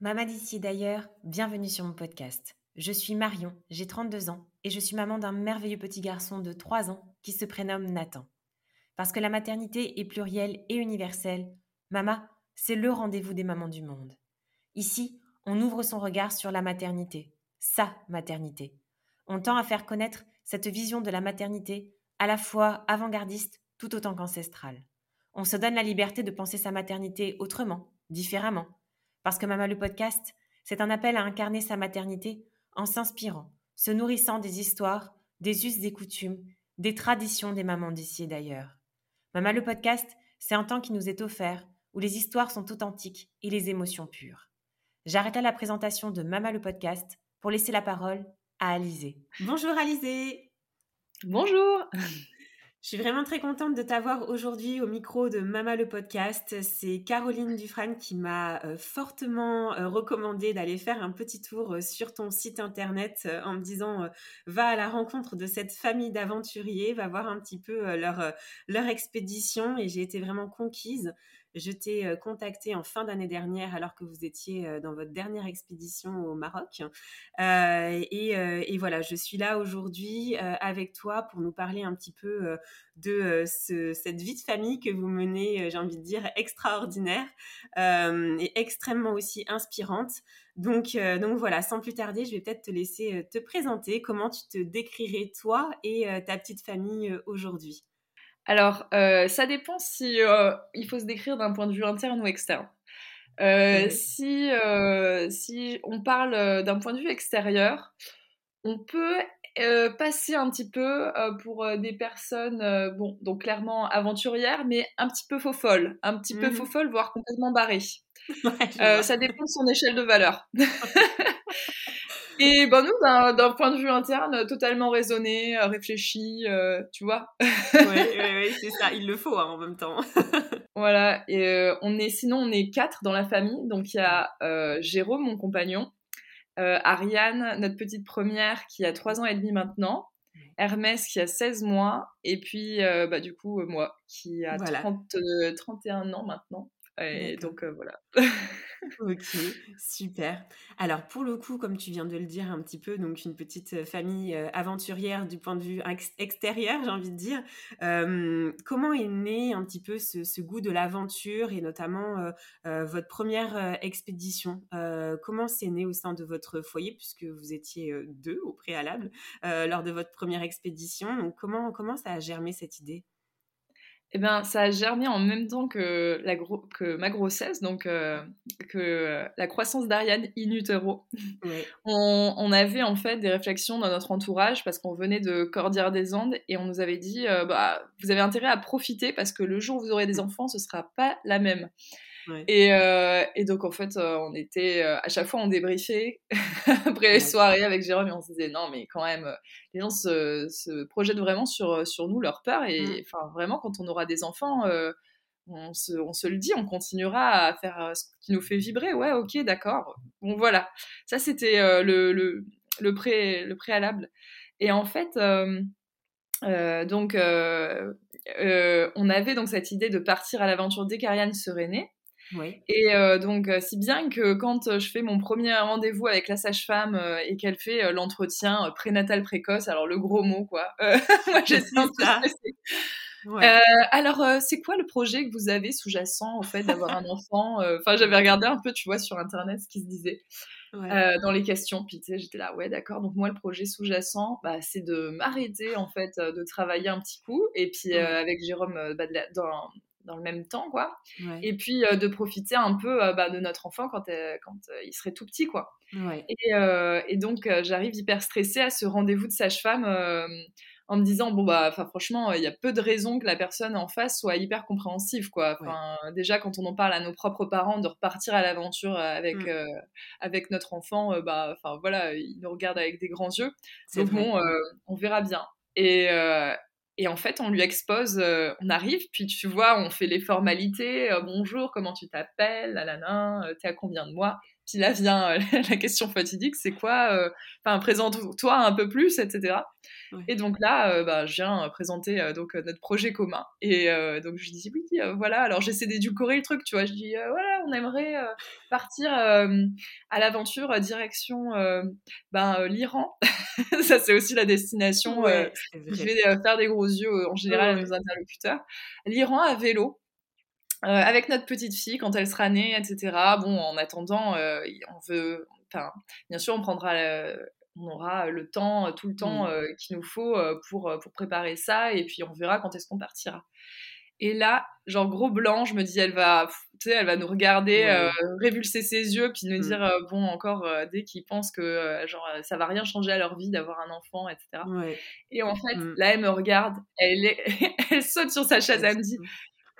Maman d'ici d'ailleurs, bienvenue sur mon podcast. Je suis Marion, j'ai 32 ans et je suis maman d'un merveilleux petit garçon de 3 ans qui se prénomme Nathan. Parce que la maternité est plurielle et universelle, Mama, c'est le rendez-vous des mamans du monde. Ici, on ouvre son regard sur la maternité, sa maternité. On tend à faire connaître cette vision de la maternité à la fois avant-gardiste tout autant qu'ancestrale. On se donne la liberté de penser sa maternité autrement, différemment. Parce que Mama le podcast, c'est un appel à incarner sa maternité en s'inspirant, se nourrissant des histoires, des us, des coutumes, des traditions des mamans d'ici et d'ailleurs. Mama le podcast, c'est un temps qui nous est offert où les histoires sont authentiques et les émotions pures. J'arrête la présentation de Mama le podcast pour laisser la parole à Alizé. Bonjour Alizé Bonjour Je suis vraiment très contente de t'avoir aujourd'hui au micro de Mama le podcast. C'est Caroline Dufresne qui m'a euh, fortement euh, recommandé d'aller faire un petit tour euh, sur ton site internet en me disant va à la rencontre de cette famille d'aventuriers, va voir un petit peu leur, leur expédition et j'ai été vraiment conquise. Je t'ai euh, contacté en fin d'année dernière alors que vous étiez euh, dans votre dernière expédition au Maroc. Euh, et, voilà, je suis là aujourd'hui avec toi pour nous parler un petit peu de cette vie de famille que vous menez, j'ai envie de dire, extraordinaire et extrêmement aussi inspirante. Donc, donc voilà, sans plus tarder, je vais peut-être te laisser te présenter. Comment tu te décrirais toi et ta petite famille aujourd'hui? Alors, euh, ça dépend si euh, il faut se décrire d'un point de vue interne ou externe. Euh, si, si on parle d'un point de vue extérieur, on peut passer un petit peu pour des personnes, bon, donc clairement aventurières, mais un petit peu faux folles, un petit peu mmh faux folles, voire complètement barrées. ça dépend de son échelle de valeur. Et ben nous, d'un point de vue interne, totalement raisonné, euh, réfléchi, euh, tu vois. oui, oui, c'est ça, il le faut hein, en même temps. voilà, et euh, on est, sinon on est quatre dans la famille, donc il y a Jérôme, mon compagnon, Ariane, notre petite première, qui a trois ans et demi maintenant, Hermès qui a 16 mois, et puis bah, du coup moi qui a 30, 31 ans maintenant. Et donc voilà. ok, super. Alors pour le coup, comme tu viens de le dire un petit peu, donc une petite famille aventurière du point de vue extérieur, j'ai envie de dire. comment est né un petit peu ce, goût de l'aventure et notamment votre première expédition? Comment c'est né au sein de votre foyer puisque vous étiez deux au préalable lors de votre première expédition? Donc comment comment ça a germé cette idée? Eh bien, ça a germé en même temps que, la que ma grossesse, donc euh, que la croissance d'Ariane in utero. On, avait en fait des réflexions dans notre entourage parce qu'on venait de Cordillère des Andes et on nous avait dit euh, bah, vous avez intérêt à profiter parce que le jour où vous aurez des enfants, ce sera pas la même. Euh, et, donc, en fait, euh, on était euh, à chaque fois on débriefait après les soirées avec Jérôme et on se disait non, mais quand même, les gens se, projettent vraiment sur, sur nous, leur peur. Et mmh. enfin, vraiment, quand on aura des enfants, on se, on, se, le dit, on continuera à faire ce qui nous fait vibrer. Ouais, ok, d'accord. Bon, voilà. Ça, c'était le, le, le, pré, le préalable. Et en fait, donc, on avait donc cette idée de partir à l'aventure dès qu'Ariane serait née. Et euh, donc, euh, si bien que quand euh, je fais mon premier rendez-vous avec la sage-femme et qu'elle fait l'entretien prénatal précoce, alors le gros mot, quoi, moi j'étais un peu alors, c'est quoi le projet que vous avez sous-jacent, en fait, d'avoir un enfant Enfin, j'avais regardé un peu, tu vois, sur Internet ce qui se disait. dans les questions. Puis tu sais, j'étais là, ouais, d'accord. Donc moi, le projet sous-jacent, bah, c'est de m'arrêter en fait, de travailler un petit coup. Et puis avec Jérôme, bah, dans, dans le même temps, quoi. Et puis euh, de profiter un peu euh, bah, de notre enfant quand, euh, quand il serait tout petit, quoi. Et, et, donc j'arrive hyper stressée à ce rendez-vous de sage-femme en me disant bon bah franchement il y a peu de raisons que la personne en face soit hyper compréhensive quoi. Enfin déjà quand on en parle à nos propres parents de repartir à l'aventure avec mmh. avec notre enfant bah enfin voilà il nous regarde avec des grands yeux. Donc bon on verra bien. Et, et en fait, on lui expose, euh, on arrive, puis tu vois, on fait les formalités. Euh, bonjour, comment tu t'appelles La euh, t'es à combien de mois? Puis là vient la question fatidique, c'est quoi Enfin, présente-toi un peu plus, etc. Et donc là, bah, je viens présenter donc notre projet commun. Et donc je dis oui, voilà. Alors j'essaie d'édulcorer le truc, tu vois. Je dis voilà, on aimerait partir à l'aventure direction ben, l'Iran. Ça c'est aussi la destination. je vais faire des gros yeux en général à nos interlocuteurs. L'Iran à vélo. Euh, avec notre petite fille quand elle sera née, etc. Bon, en attendant, euh, on veut, enfin, bien sûr, on prendra, on aura le temps, tout le temps mmh. qu'il nous faut pour pour préparer ça, et puis on verra quand est-ce qu'on partira. Et là, genre gros blanc, je me dis, elle va, tu sais, elle va nous regarder, révulser ses yeux, puis nous mmh. dire, bon, encore, dès qu'ils pensent que, genre, ça va rien changer à leur vie d'avoir un enfant, etc. Et en fait, mmh. là, elle me regarde, elle, est... elle saute sur sa chaise, elle me dit,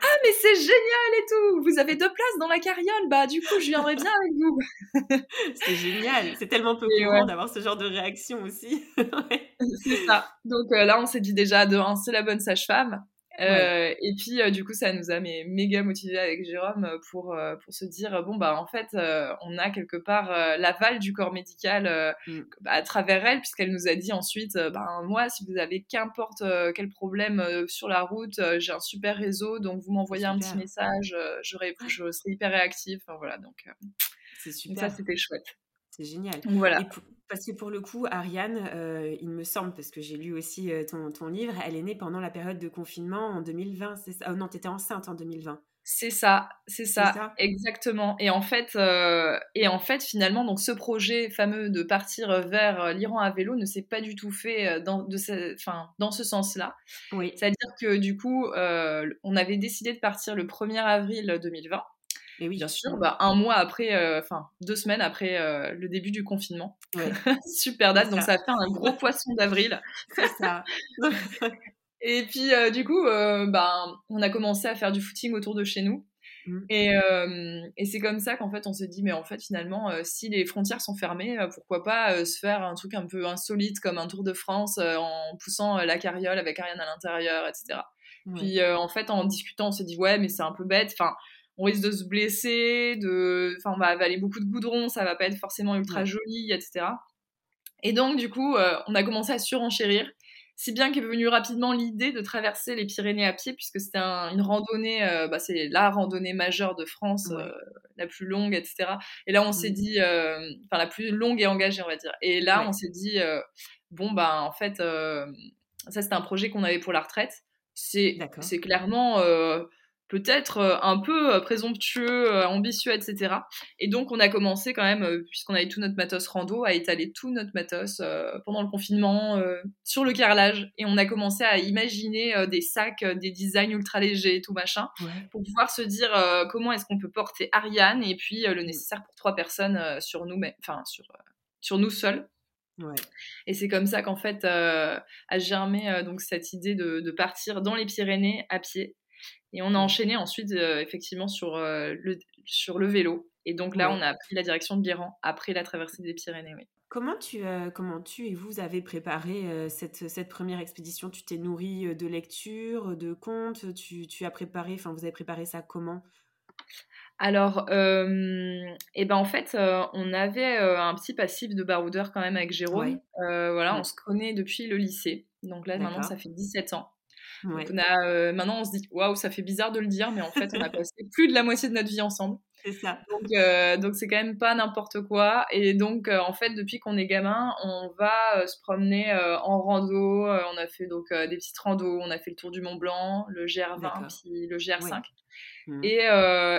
ah, mais c'est génial et tout Vous avez deux places dans la carriole Bah, du coup, je viendrai bien avec vous. c'est génial. C'est tellement peu courant d'avoir ce genre de réaction aussi. C'est ça. Donc euh, là, on s'est dit déjà, de un, c'est la bonne sage-femme. Euh, et puis, euh, du coup, ça nous a mais, méga motivés avec Jérôme euh, pour, pour se dire bon, bah, en fait, on a quelque part l'aval du corps médical mm. à travers elle, puisqu'elle nous a dit ensuite bah, moi, si vous avez qu'importe quel problème sur la route, j'ai un super réseau, donc vous m'envoyez un petit message, je, je serai hyper réactive. Enfin, voilà, donc, c'est super. ça, c'était chouette. C'est génial. Voilà. parce que pour le coup, Ariane, euh, il me semble, parce que j'ai lu aussi euh, ton, ton, livre, elle est née pendant la période de confinement en 2020. C'est ça? Oh non, tu étais enceinte en 2020. C'est ça, c'est ça, exactement. Et en fait, euh, et en fait, finalement, donc ce projet fameux de partir vers l'Iran à vélo ne s'est pas du tout fait dans, de ce, enfin, dans ce sens-là. Oui. C'est-à-dire que du coup, on avait décidé de partir le 1er avril 2020. Et oui, bien sûr, bah, un mois après, euh, enfin deux semaines après euh, le début du confinement. Super date, donc ça. a fait un gros poisson d'avril. C'est ça. et puis euh, du coup, bah, on a commencé à faire du footing autour de chez nous. Mmh. Et, et c'est comme ça qu'en fait on s'est dit, mais en fait finalement, si les frontières sont fermées, pourquoi pas se faire un truc un peu insolite comme un Tour de France en poussant la carriole avec Ariane à l'intérieur, etc. Puis en fait en discutant, on s'est dit, ouais, mais c'est un peu bête. Enfin, on risque de se blesser, de, enfin, on va avaler beaucoup de goudron, ça va pas être forcément ultra joli, etc. Et donc, du coup, euh, on a commencé à surenchérir, si bien qu'est venue rapidement l'idée de traverser les Pyrénées à pied, puisque c'était une randonnée, euh, bah, c'est la randonnée majeure de France, euh, la plus longue, etc. Et là, on s'est mmh. dit, enfin, la plus longue et engagée, on va dire. Et là, on s'est dit, bon, bah, en fait, ça, c'était un projet qu'on avait pour la retraite. C'est clairement peut-être euh, un peu euh, présomptueux, euh, ambitieux, etc. Et donc on a commencé quand même, puisqu'on avait tout notre matos rando, à étaler tout notre matos pendant le confinement sur le carrelage. Et on a commencé à imaginer des sacs, des designs ultra légers, tout machin, pour pouvoir se dire comment est-ce qu'on peut porter Ariane et puis le nécessaire pour trois personnes sur nous, enfin sur, sur nous seuls. Et c'est comme ça qu'en fait a germé donc cette idée de, de, partir dans les Pyrénées à pied et on a enchaîné ensuite, euh, effectivement, sur, euh, le, sur le vélo. Et donc là, on a pris la direction de l'Iran après la traversée des Pyrénées. Oui. Comment tu, euh, comment tu et vous avez préparé cette, cette, première expédition? Tu t'es nourri de lectures, de contes? Tu, tu as préparé, enfin, vous avez préparé ça comment? Alors, euh, et ben en fait, on avait un petit passif de baroudeur quand même avec Jérôme. voilà, on se connaît depuis le lycée. Donc là, maintenant, ça fait 17 ans. On a, euh, maintenant, on se dit, waouh, ça fait bizarre de le dire, mais en fait, on a passé plus de la moitié de notre vie ensemble. C'est ça. Donc, euh, donc c'est quand même pas n'importe quoi. Et donc, euh, en fait, depuis qu'on est gamin, on va se promener en rando. on a fait donc des petites randos. On a fait le tour du Mont Blanc, le GR20, puis le GR5. Mmh. Et,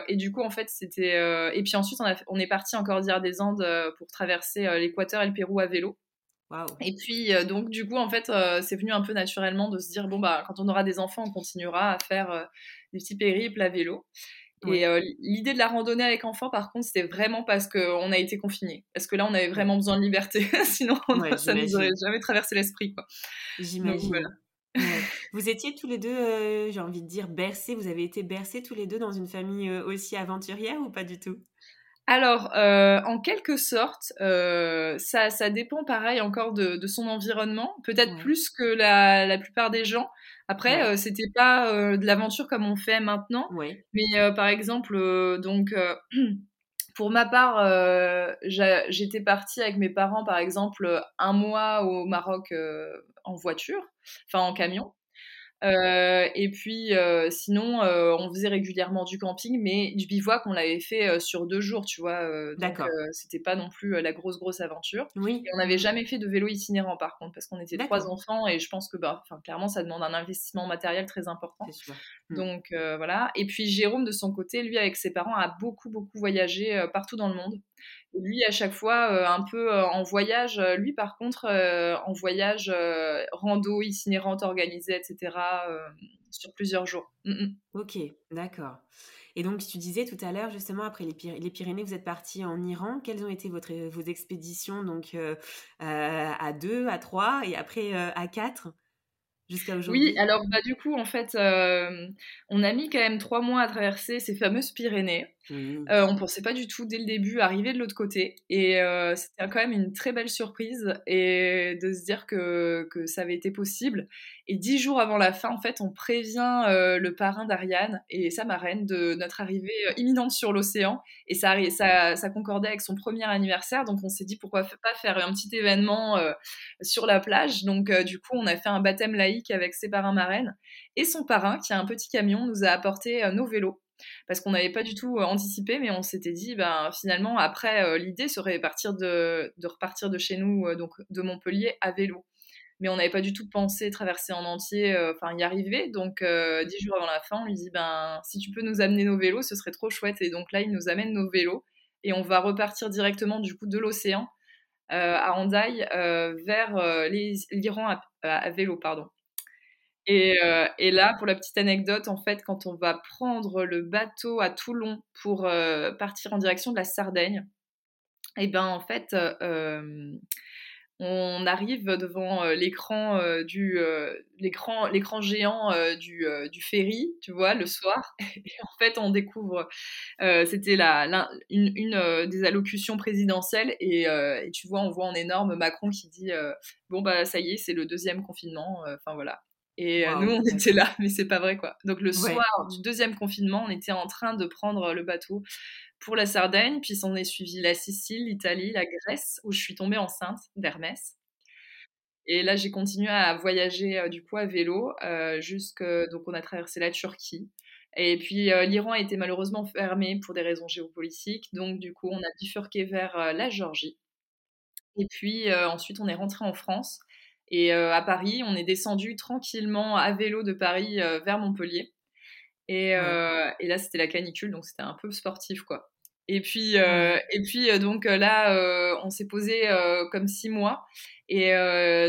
et, du coup, en fait, c'était. et puis ensuite, on, a on est parti en Cordillère des Andes pour traverser l'Équateur et le Pérou à vélo. Et puis, euh, donc, du coup, en fait, euh, c'est venu un peu naturellement de se dire, bon, bah, quand on aura des enfants, on continuera à faire euh, des petits périples à vélo. Et l'idée de la randonnée avec enfants, par contre, c'était vraiment parce qu'on a été confinés. Parce que là, on avait vraiment besoin de liberté. Sinon, ça ne nous aurait jamais traversé l'esprit. J'imagine. Vous étiez tous les deux, j'ai envie de dire, bercés. Vous avez été bercés tous les deux dans une famille aussi aventurière ou pas du tout? Alors, euh, en quelque sorte, euh, ça, ça, dépend pareil encore de, de son environnement, peut-être plus que la, la, plupart des gens. Après, euh, c'était pas euh, de l'aventure comme on fait maintenant, mais par exemple, donc Pour ma part, j'étais partie avec mes parents, par exemple, un mois au Maroc en voiture, enfin en camion. Euh, et puis, euh, sinon, euh, on faisait régulièrement du camping, mais du bivouac, on l'avait fait sur deux jours, tu vois. D'accord. c'était pas non plus la grosse, grosse aventure. Oui. Et on n'avait jamais fait de vélo itinérant, par contre, parce qu'on était trois enfants et je pense que, bah, clairement, ça demande un investissement matériel très important. Sûr. Mmh. Donc, voilà. Et puis, Jérôme, de son côté, lui, avec ses parents, a beaucoup, beaucoup voyagé partout dans le monde lui, à chaque fois, euh, un peu euh, en voyage. Euh, lui, par contre, en voyage rando, itinérante, organisée, etc., sur plusieurs jours. Mmh, mmh. Ok, d'accord. Et donc, tu disais tout à l'heure, justement, après les, Pyrénées, vous êtes parti en Iran. Quelles ont été votre, vos expéditions donc à deux, à trois et après à quatre jusqu'à aujourd'hui? Oui, alors bah, du coup, en fait, on a mis quand même trois mois à traverser ces fameuses Pyrénées. Mmh. Euh, on pensait pas du tout dès le début arriver de l'autre côté. Et euh, c'était quand même une très belle surprise et de se dire que, que, ça avait été possible. Et dix jours avant la fin, en fait, on prévient euh, le parrain d'Ariane et sa marraine de notre arrivée imminente sur l'océan. Et ça, ça, ça, concordait avec son premier anniversaire. Donc on s'est dit pourquoi pas faire un petit événement sur la plage. Donc du coup, on a fait un baptême laïque avec ses parrains marraines. Et son parrain, qui a un petit camion, nous a apporté nos vélos parce qu'on n'avait pas du tout euh, anticipé, mais on s'était dit, ben, finalement, après, euh, l'idée serait partir de, de, repartir de chez nous, euh, donc de Montpellier, à vélo. Mais on n'avait pas du tout pensé traverser en entier, enfin y arriver. Donc, dix jours avant la fin, on lui dit, ben, si tu peux nous amener nos vélos, ce serait trop chouette. Et donc là, il nous amène nos vélos et on va repartir directement du coup de l'océan à Handaï vers l'Iran à, à, vélo, pardon. Euh, et, là, pour la petite anecdote, en fait, quand on va prendre le bateau à Toulon pour euh, partir en direction de la Sardaigne, eh ben en fait, euh, on arrive devant l'écran du l'écran l'écran géant du, du, ferry, tu vois, le soir. Et en fait, on découvre, c'était la, une, une des allocutions présidentielles et, et, tu vois, on voit en énorme Macron qui dit bon bah ça y est, c'est le deuxième confinement. Enfin voilà. Et euh, nous, on était là, mais c'est pas vrai, quoi. Donc, le soir du deuxième confinement, on était en train de prendre le bateau pour la Sardaigne, puis s'en est suivi la Sicile, l'Italie, la Grèce, où je suis tombée enceinte d'Hermès. Et là, j'ai continué à voyager, euh, du coup, à vélo, euh, jusque... Donc, on a traversé la Turquie. Et puis, l'Iran a été malheureusement fermé pour des raisons géopolitiques. Donc, du coup, on a bifurqué vers la Géorgie. Et puis, ensuite, on est rentré en France. Et euh, à Paris, on est descendu tranquillement à vélo de Paris euh, vers Montpellier. Et, euh, et là, c'était la canicule, donc c'était un peu sportif, quoi. Et puis, et puis donc là, on s'est posé comme six mois. Et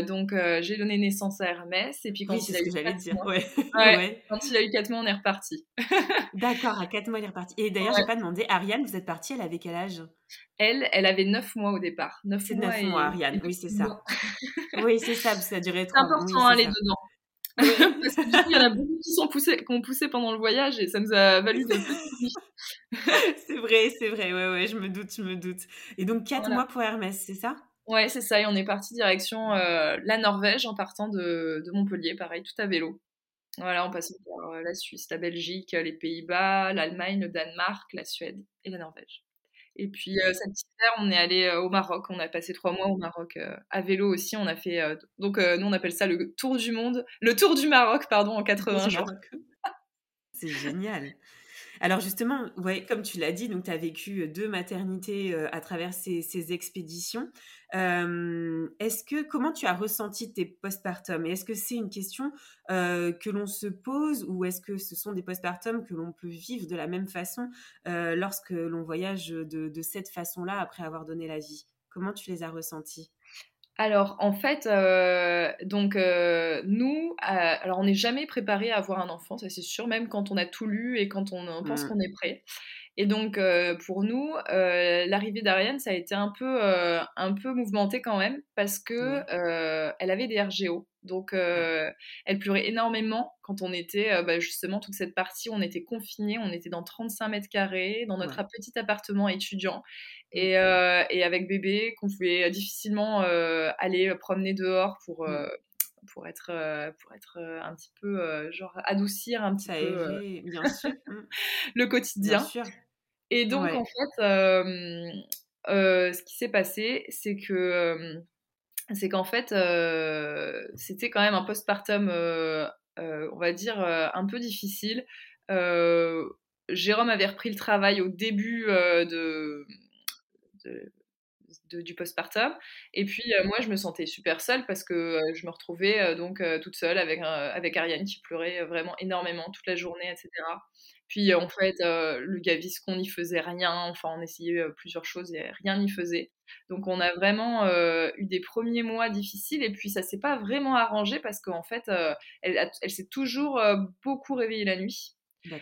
donc, j'ai donné naissance à Hermès. Et puis, quand, il, a eu quatre dire. Mois, ouais. quand il a eu 4 mois, on est reparti. D'accord, à 4 mois, il est reparti. Et d'ailleurs, j'ai pas demandé, Ariane, vous êtes partie, elle avait quel âge? Elle, elle avait 9 mois au départ. 9 mois, 9 mois, Ariane, oui, c'est ça. oui, c'est ça, ça a duré 3 C'est important, oui, aller dedans. Parce que du coup, il y en a beaucoup qui sont poussés, qui ont poussé pendant le voyage et ça nous a valu des petits. c'est vrai, c'est vrai, ouais, ouais, je me doute, je me doute. Et donc, 4 mois pour Hermès, c'est ça? Ouais, c'est ça. Et on est parti direction euh, la Norvège en partant de, de, Montpellier, pareil, tout à vélo. Voilà, on passe par euh, la Suisse, la Belgique, les Pays-Bas, l'Allemagne, le Danemark, la Suède et la Norvège. Et puis euh, hiver, on est allé euh, au Maroc. On a passé trois mois au Maroc euh, à vélo aussi. On a fait donc nous on appelle ça le tour du monde, le tour du Maroc pardon en 80 jours. C'est génial. Alors justement, ouais, comme tu l'as dit, donc tu as vécu deux maternités à travers ces, expéditions. est-ce que comment tu as ressenti tes postpartum? Et est-ce que c'est une question que l'on se pose ou est-ce que ce sont des postpartum que l'on peut vivre de la même façon lorsque l'on voyage de, de cette façon-là après avoir donné la vie? Comment tu les as ressentis? Alors en fait, euh, donc euh, nous, euh, alors on n'est jamais préparé à avoir un enfant, ça c'est sûr, même quand on a tout lu et quand on pense mmh. qu'on est prêt. Et donc pour nous, l'arrivée d'Ariane, ça a été un peu, un peu mouvementé quand même parce que elle avait des RGO. Donc, elle pleurait énormément quand on était, bah, justement, toute cette partie où on était confinés, on était dans 35 mètres carrés, dans notre petit appartement étudiant. Et, et, avec bébé, qu'on pouvait difficilement aller promener dehors pour, mmh. pour être, pour être un petit peu, genre, adoucir un petit peu bien sûr. le quotidien. Bien sûr. Et donc, en fait, ce qui s'est passé, c'est que c'est qu'en fait, c'était quand même un postpartum, on va dire, un peu difficile. Jérôme avait repris le travail au début de, du postpartum. Et puis moi, je me sentais super seule parce que je me retrouvais donc toute seule avec, avec Ariane qui pleurait vraiment énormément toute la journée, etc. Puis en fait, le gaviscon n'y faisait rien. Enfin, on essayait plusieurs choses et rien n'y faisait. Donc on a vraiment eu des premiers mois difficiles et puis ça s'est pas vraiment arrangé parce qu'en fait, elle s'est toujours beaucoup réveillée la nuit.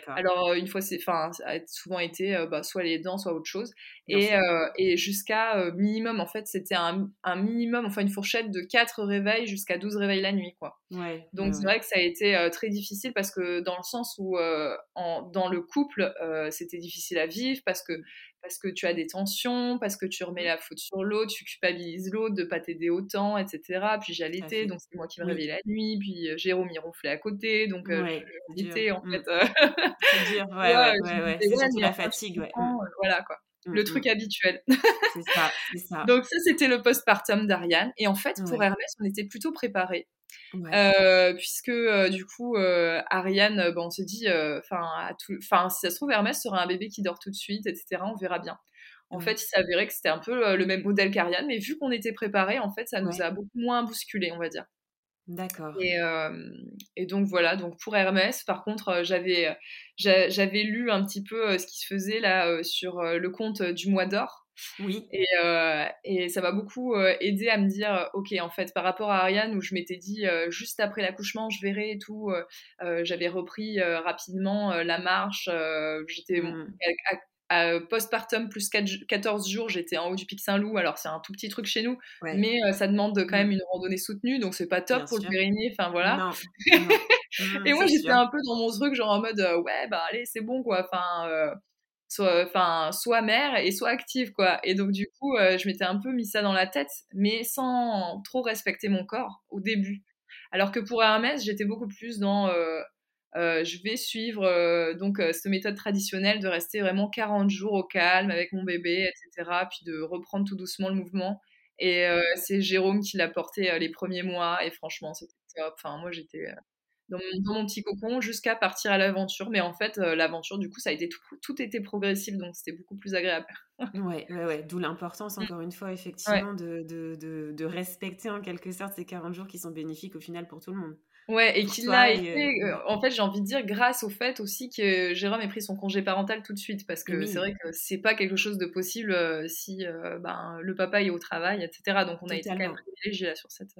Alors, une fois, c'est, enfin, ça a souvent été bah, soit les dents, soit autre chose. et, et jusqu'à minimum, en fait, c'était un, un, minimum, enfin, une fourchette de 4 réveils jusqu'à 12 réveils la nuit, quoi. Donc, c'est vrai que ça a été très difficile parce que dans le sens où, en, dans le couple, c'était difficile à vivre parce que parce que tu as des tensions, parce que tu remets la faute sur l'autre, tu culpabilises l'autre de pas t'aider autant, etc. Puis j'allaitais, donc c'est moi qui me réveillais la nuit, puis euh, Jérôme il ronflait à côté, donc euh, j'allaitais en mmh. fait. Euh, c'est dur, ouais, ouais, ouais, ouais. c'est surtout la fatigue, ouais. Mmh. Voilà quoi. Mmh, le truc habituel. c'est ça, c'est ça. Donc ça, c'était le postpartum d'Ariane. Et en fait, pour Hermès, on était plutôt préparés. Euh, puisque euh, du coup euh, Ariane, on se dit, enfin, enfin si ça se trouve Hermès sera un bébé qui dort tout de suite, etc. On verra bien. En fait, il s'avérait que c'était un peu le même modèle qu'Ariane, mais vu qu'on était préparé, en fait, ça nous a beaucoup moins bousculé, on va dire. D'accord. Et, et, donc voilà, donc pour Hermès, par contre, j'avais j'avais lu un petit peu ce qui se faisait là sur le compte du mois d'or. Oui. Et, euh, et ça m'a beaucoup euh, aidé à me dire, ok, en fait, par rapport à Ariane, où je m'étais dit, euh, juste après l'accouchement, je verrai et tout, j'avais repris rapidement la marche, j'étais mmh. À, postpartum plus 14 jours, j'étais en haut du Pic Saint-Loup, alors c'est un tout petit truc chez nous, mais ça demande quand mmh. même une randonnée soutenue, donc c'est pas top pour le périnée, enfin voilà. et moi j'étais un peu dans mon truc, genre en mode, ouais, bah allez, c'est bon quoi, enfin soit enfin soit mère et soit active quoi. Et donc du coup euh, je m'étais un peu mis ça dans la tête mais sans trop respecter mon corps au début. Alors que pour Hermès j'étais beaucoup plus dans euh, euh, je vais suivre donc cette méthode traditionnelle de rester vraiment 40 jours au calme avec mon bébé etc puis de reprendre tout doucement le mouvement et c'est Jérôme qui l'a porté les premiers mois et franchement c'était top enfin moi j'étais dans mon, petit cocon jusqu'à partir à l'aventure. Mais en fait, euh, l'aventure, du coup, ça a été tout, tout était progressif, donc c'était beaucoup plus agréable. ouais, ouais, ouais. D'où l'importance, mmh. encore une fois, effectivement, de, de, de, respecter en quelque sorte ces 40 jours qui sont bénéfiques au final pour tout le monde. Ouais, et qu'il a été, euh, en fait, j'ai envie de dire, grâce au fait aussi que Jérôme ait pris son congé parental tout de suite, parce que c'est vrai que c'est pas quelque chose de possible euh, si ben, le papa est au travail, etc. Donc on a été quand même privilégiés là sur cette,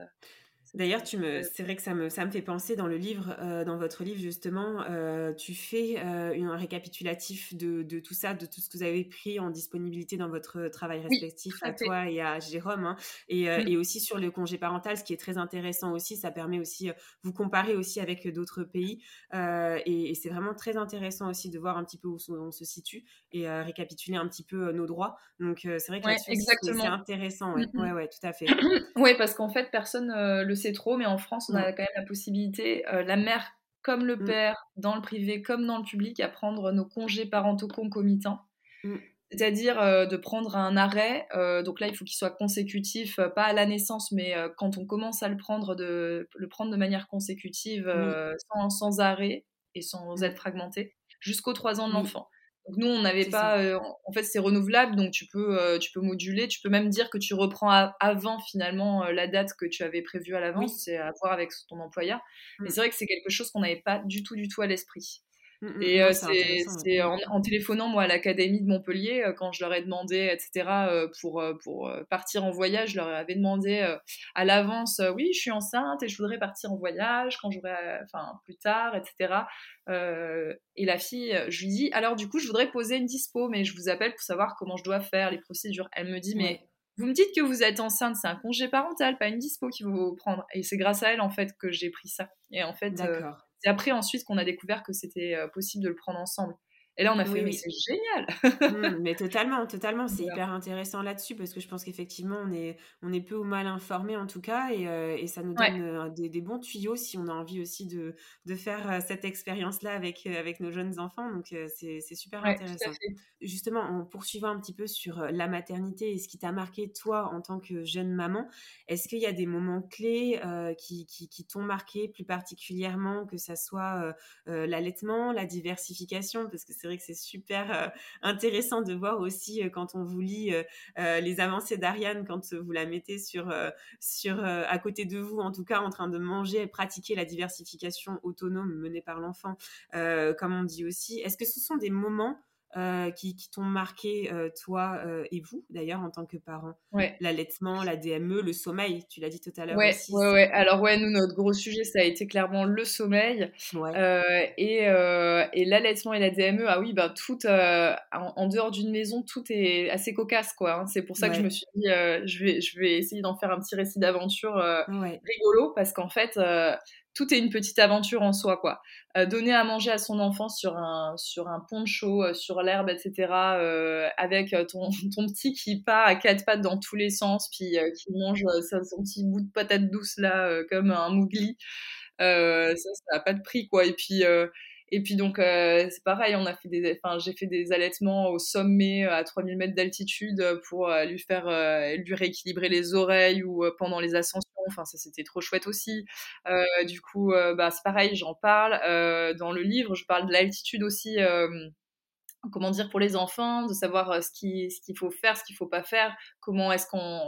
D'ailleurs, tu me, c'est vrai que ça me, ça me fait penser dans le livre, euh, dans votre livre justement, euh, tu fais euh, un récapitulatif de, de, tout ça, de tout ce que vous avez pris en disponibilité dans votre travail respectif à toi et à Jérôme, hein. et, et, aussi sur le congé parental, ce qui est très intéressant aussi, ça permet aussi, vous comparer aussi avec d'autres pays, et, c'est vraiment très intéressant aussi de voir un petit peu où on se situe et récapituler un petit peu nos droits. Donc c'est vrai que c'est intéressant, ouais. ouais, ouais, tout à fait. oui, parce qu'en fait, personne le c'est trop, mais en France, on a quand même la possibilité, euh, la mère comme le mm. père, dans le privé comme dans le public, à prendre nos congés parentaux concomitants. Mm. C'est-à-dire euh, de prendre un arrêt, euh, donc là il faut qu'il soit consécutif, pas à la naissance, mais quand on commence à le prendre, de le prendre de manière consécutive, sans, sans, arrêt et sans être fragmenté, jusqu'aux 3 ans de l'enfant. Donc nous, on n'avait pas. Euh, en fait, c'est renouvelable, donc tu peux, euh, tu peux moduler. Tu peux même dire que tu reprends avant finalement euh, la date que tu avais prévue à l'avance. C'est à voir avec ton employeur. Mais mmh. c'est vrai que c'est quelque chose qu'on n'avait pas du tout, du tout à l'esprit. Mmh, mmh. Et c'est en, téléphonant moi à l'académie de Montpellier quand je leur ai demandé etc pour pour partir en voyage, je leur avais demandé à l'avance oui je suis enceinte et je voudrais partir en voyage quand j'aurai enfin plus tard etc. et la fille je lui dis alors du coup je voudrais poser une dispo mais je vous appelle pour savoir comment je dois faire les procédures. Elle me dit mais vous me dites que vous êtes enceinte, c'est un congé parental, pas une dispo qu'il faut prendre. Et c'est grâce à elle, en fait, que j'ai pris ça. Et en fait, c'est après ensuite qu'on a découvert que c'était euh, possible de le prendre ensemble. Et là, on a fait, mais c'est génial mmh, Mais totalement, totalement. C'est hyper intéressant là-dessus parce que je pense qu'effectivement, on est, on est peu ou mal informé en tout cas et, euh, et ça nous donne euh, des, bons tuyaux si on a envie aussi de, de faire euh, cette expérience-là avec, avec nos jeunes enfants. Donc, c'est super intéressant. Justement, en poursuivant un petit peu sur la maternité et ce qui t'a marqué, toi, en tant que jeune maman, est-ce qu'il y a des moments clés qui, qui, qui t'ont marqué plus particulièrement, que ça soit l'allaitement, la diversification? Parce que c'est vrai que c'est super euh, intéressant de voir aussi euh, quand on vous lit euh, les avancées d'Ariane, quand vous la mettez sur, sur, à côté de vous, en tout cas en train de manger et pratiquer la diversification autonome menée par l'enfant, comme on dit aussi. Est-ce que ce sont des moments euh, qui, t'ont marqué, euh, toi euh, et vous, d'ailleurs, en tant que parents? L'allaitement, la DME, le sommeil, tu l'as dit tout à l'heure ouais, aussi. Ouais, ouais. Alors, ouais, nous, notre gros sujet, ça a été clairement le sommeil. et, et l'allaitement et la DME, ah oui, ben, tout, en, dehors d'une maison, tout est assez cocasse, quoi. Hein. C'est pour ça que je me suis dit, je, vais, je vais essayer d'en faire un petit récit d'aventure rigolo, parce qu'en fait, tout est une petite aventure en soi, quoi. Euh, donner à manger à son enfant sur un, sur un poncho, euh, sur l'herbe, etc., euh, avec ton, ton, petit qui part à quatre pattes dans tous les sens, puis qui mange son petit bout de patate douce, là, comme un mougli. ça, ça n'a pas de prix, quoi. Et puis, et puis donc c'est pareil, on a fait des, enfin j'ai fait des allaitements au sommet à 3000 mètres d'altitude pour lui faire, lui rééquilibrer les oreilles ou pendant les ascensions. Enfin ça c'était trop chouette aussi. du coup bah c'est pareil, j'en parle dans le livre. Je parle de l'altitude aussi. comment dire pour les enfants, de savoir ce qu'il faut faire, ce qu'il faut pas faire, comment est-ce qu'on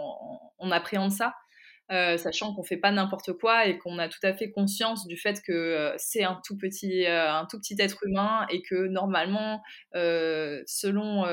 on appréhende ça. Euh, sachant qu'on fait pas n'importe quoi et qu'on a tout à fait conscience du fait que euh, c'est un tout petit euh, un tout petit être humain et que normalement selon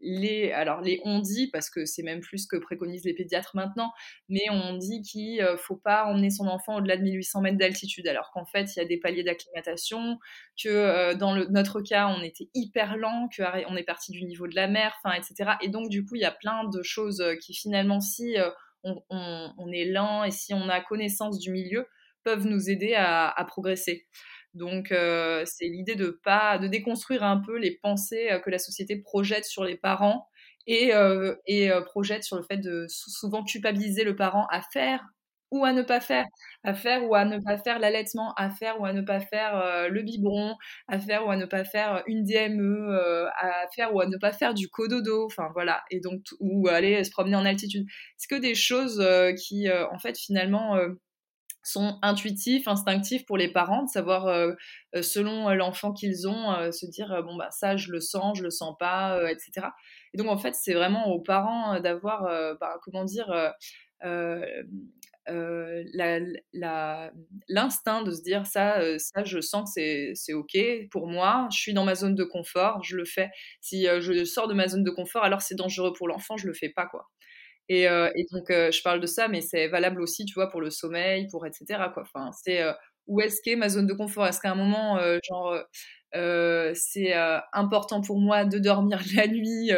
les alors les on dit parce que c'est même plus ce que préconisent les pédiatres maintenant mais on dit qu'il faut pas emmener son enfant au-delà de 1800 mètres d'altitude alors qu'en fait il y a des paliers d'acclimatation que dans notre cas on était hyper lent que on est parti du niveau de la mer enfin etc et donc du coup il y a plein de choses qui finalement si on, est lent et si on a connaissance du milieu, peuvent nous aider à, progresser. Donc euh, c'est l'idée de pas de déconstruire un peu les pensées euh, que la société projette sur les parents et, euh, et projette sur le fait de souvent culpabiliser le parent à faire ou à ne pas faire, à faire ou à ne pas faire l'allaitement, à faire ou à ne pas faire euh, le biberon, à faire ou à ne pas faire une DME, euh, à faire ou à ne pas faire du cododo, enfin voilà, et donc ou aller se promener en altitude. C'est que des choses euh, qui, en fait, finalement sont intuitifs, instinctifs pour les parents, de savoir selon l'enfant qu'ils ont, se dire bon bah ça je le sens, je le sens pas, etc. Et donc en fait c'est vraiment aux parents d'avoir, bah, comment dire, euh, l'instinct de se dire ça, euh, ça je sens que c'est ok pour moi, je suis dans ma zone de confort, je le fais. Si euh, je sors de ma zone de confort, alors c'est dangereux pour l'enfant, je le fais pas quoi. Et, et donc je parle de ça, mais c'est valable aussi, tu vois, pour le sommeil, pour etc. Quoi. Enfin, c'est où est-ce qu'est ma zone de confort? Est-ce qu'à un moment, genre euh, c'est euh, important pour moi de dormir la nuit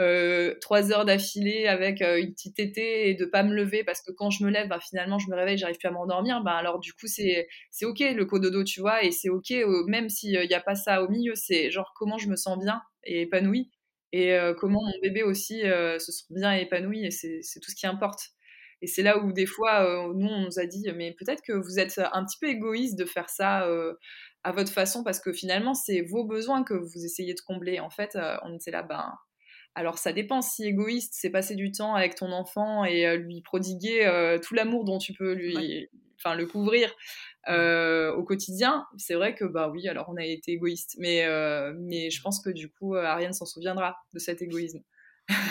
euh, trois heures d'affilée avec une petite tétée et de pas me lever parce que quand je me lève, bah, finalement je me réveille, j'arrive plus à m'endormir. Bah, alors du coup c'est c'est ok le cododo, tu vois, et c'est ok même s'il n'y a pas ça au milieu, c'est genre comment je me sens bien et épanouie et comment mon bébé aussi se sent bien et épanoui et c'est tout ce qui importe. Et c'est là où des fois, nous, on nous a dit, mais peut-être que vous êtes un petit peu égoïste de faire ça à votre façon parce que finalement c'est vos besoins que vous essayez de combler. En fait, euh, on était là, ben. Alors ça dépend si égoïste, c'est passer du temps avec ton enfant et euh, lui prodiguer euh, tout l'amour dont tu peux lui, enfin le couvrir au quotidien. C'est vrai que bah oui, alors on a été égoïste, mais mais je pense que du coup Ariane s'en souviendra de cet égoïsme.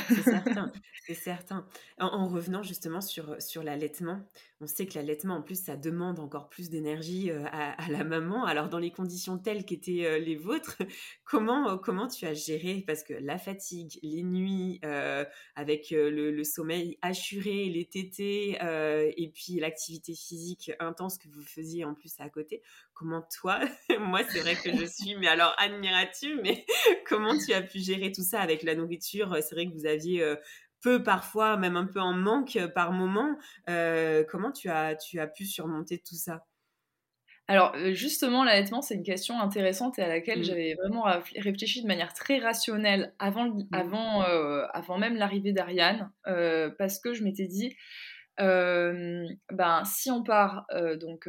C'est certain, c'est certain. En, revenant justement sur, sur l'allaitement, on sait que l'allaitement, en plus, ça demande encore plus d'énergie euh, à, la maman. Alors, dans les conditions telles qu'étaient euh, les vôtres, comment, euh, comment tu as géré? Parce que la fatigue, les nuits, avec le, sommeil assuré, les tétés, et puis l'activité physique intense que vous faisiez en plus à côté, comment toi, moi, c'est vrai que je suis, mais alors admirative, mais comment tu as pu gérer tout ça avec la nourriture? C'est vrai que vous aviez peu parfois, même un peu en manque par moment. comment tu as, tu as pu surmonter tout ça? Alors justement, l'allaitement, c'est une question intéressante et à laquelle mmh. j'avais vraiment réfléchi de manière très rationnelle avant, mmh. avant, avant même l'arrivée d'Ariane, parce que je m'étais dit, ben, si on part, donc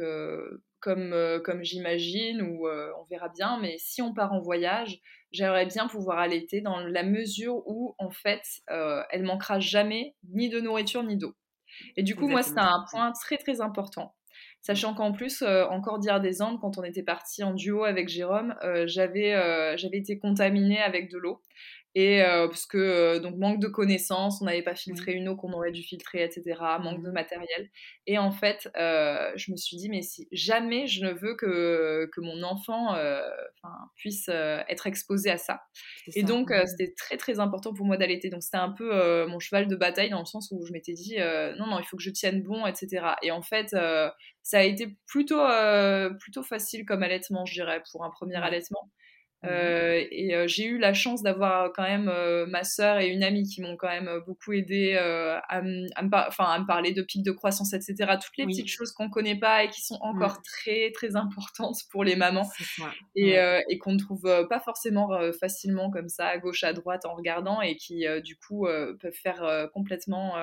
comme, comme j'imagine, ou on verra bien, mais si on part en voyage, j'aimerais bien pouvoir allaiter dans la mesure où, en fait, elle manquera jamais ni de nourriture ni d'eau. Et du coup, moi, c'est un point très très important. Sachant qu'en plus, euh, encore dire des Andes, quand on était parti en duo avec Jérôme, euh, j'avais euh, j'avais été contaminée avec de l'eau. Et euh, parce que, euh, donc, manque de connaissances, on n'avait pas filtré une eau qu'on aurait dû filtrer, etc. Manque de mmh. matériel. Et en fait, euh, je me suis dit, mais si jamais je ne veux que, que mon enfant puisse être exposé à ça. Et donc, mmh. c'était très, très important pour moi d'allaiter. Donc, c'était un peu mon cheval de bataille dans le sens où je m'étais dit, non, non, il faut que je tienne bon, etc. Et en fait, ça a été plutôt, plutôt facile comme allaitement, je dirais, pour un premier allaitement. Mmh euh, et euh, j'ai eu la chance d'avoir quand même euh, ma sœur et une amie qui m'ont quand même beaucoup aidé à, me, à, me parler de pics de croissance, etc. Toutes les petites choses qu'on ne connaît pas et qui sont mmh. encore très très importantes pour les mamans et, et qu'on ne trouve pas forcément facilement comme ça à gauche à droite en regardant et qui du coup peuvent faire complètement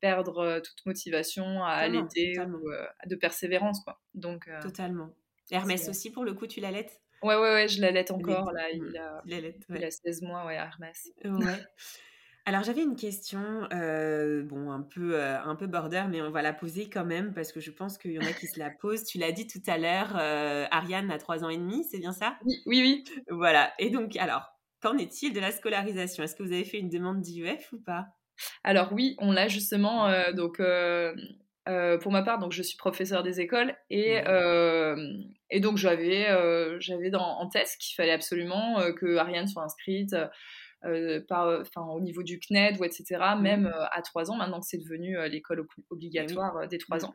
perdre toute motivation à l'été ou de persévérance quoi. Donc totalement. Hermès aussi pour le coup tu l'allaites Ouais, ouais, ouais, je l'allaite encore. Là, il, a, il, a 16 mois, ouais, Hermès. Ouais. Alors j'avais une question, euh, bon un peu euh, un peu border, mais on va la poser quand même parce que je pense qu'il y en a qui se la posent. Tu l'as dit tout à l'heure, euh, Ariane a 3 ans et demi, c'est bien ça? Oui, oui, oui. Voilà. Et donc alors, qu'en est-il de la scolarisation? Est-ce que vous avez fait une demande d'IEF ou pas? Alors oui, on l'a justement. donc euh, pour ma part, donc je suis professeur des écoles et, euh, et donc j'avais euh, j'avais en tête qu'il fallait absolument que Ariane soit inscrite par, enfin, au niveau du CNED ou etc. Même à 3 ans, maintenant que c'est devenu l'école obligatoire des 3 ans.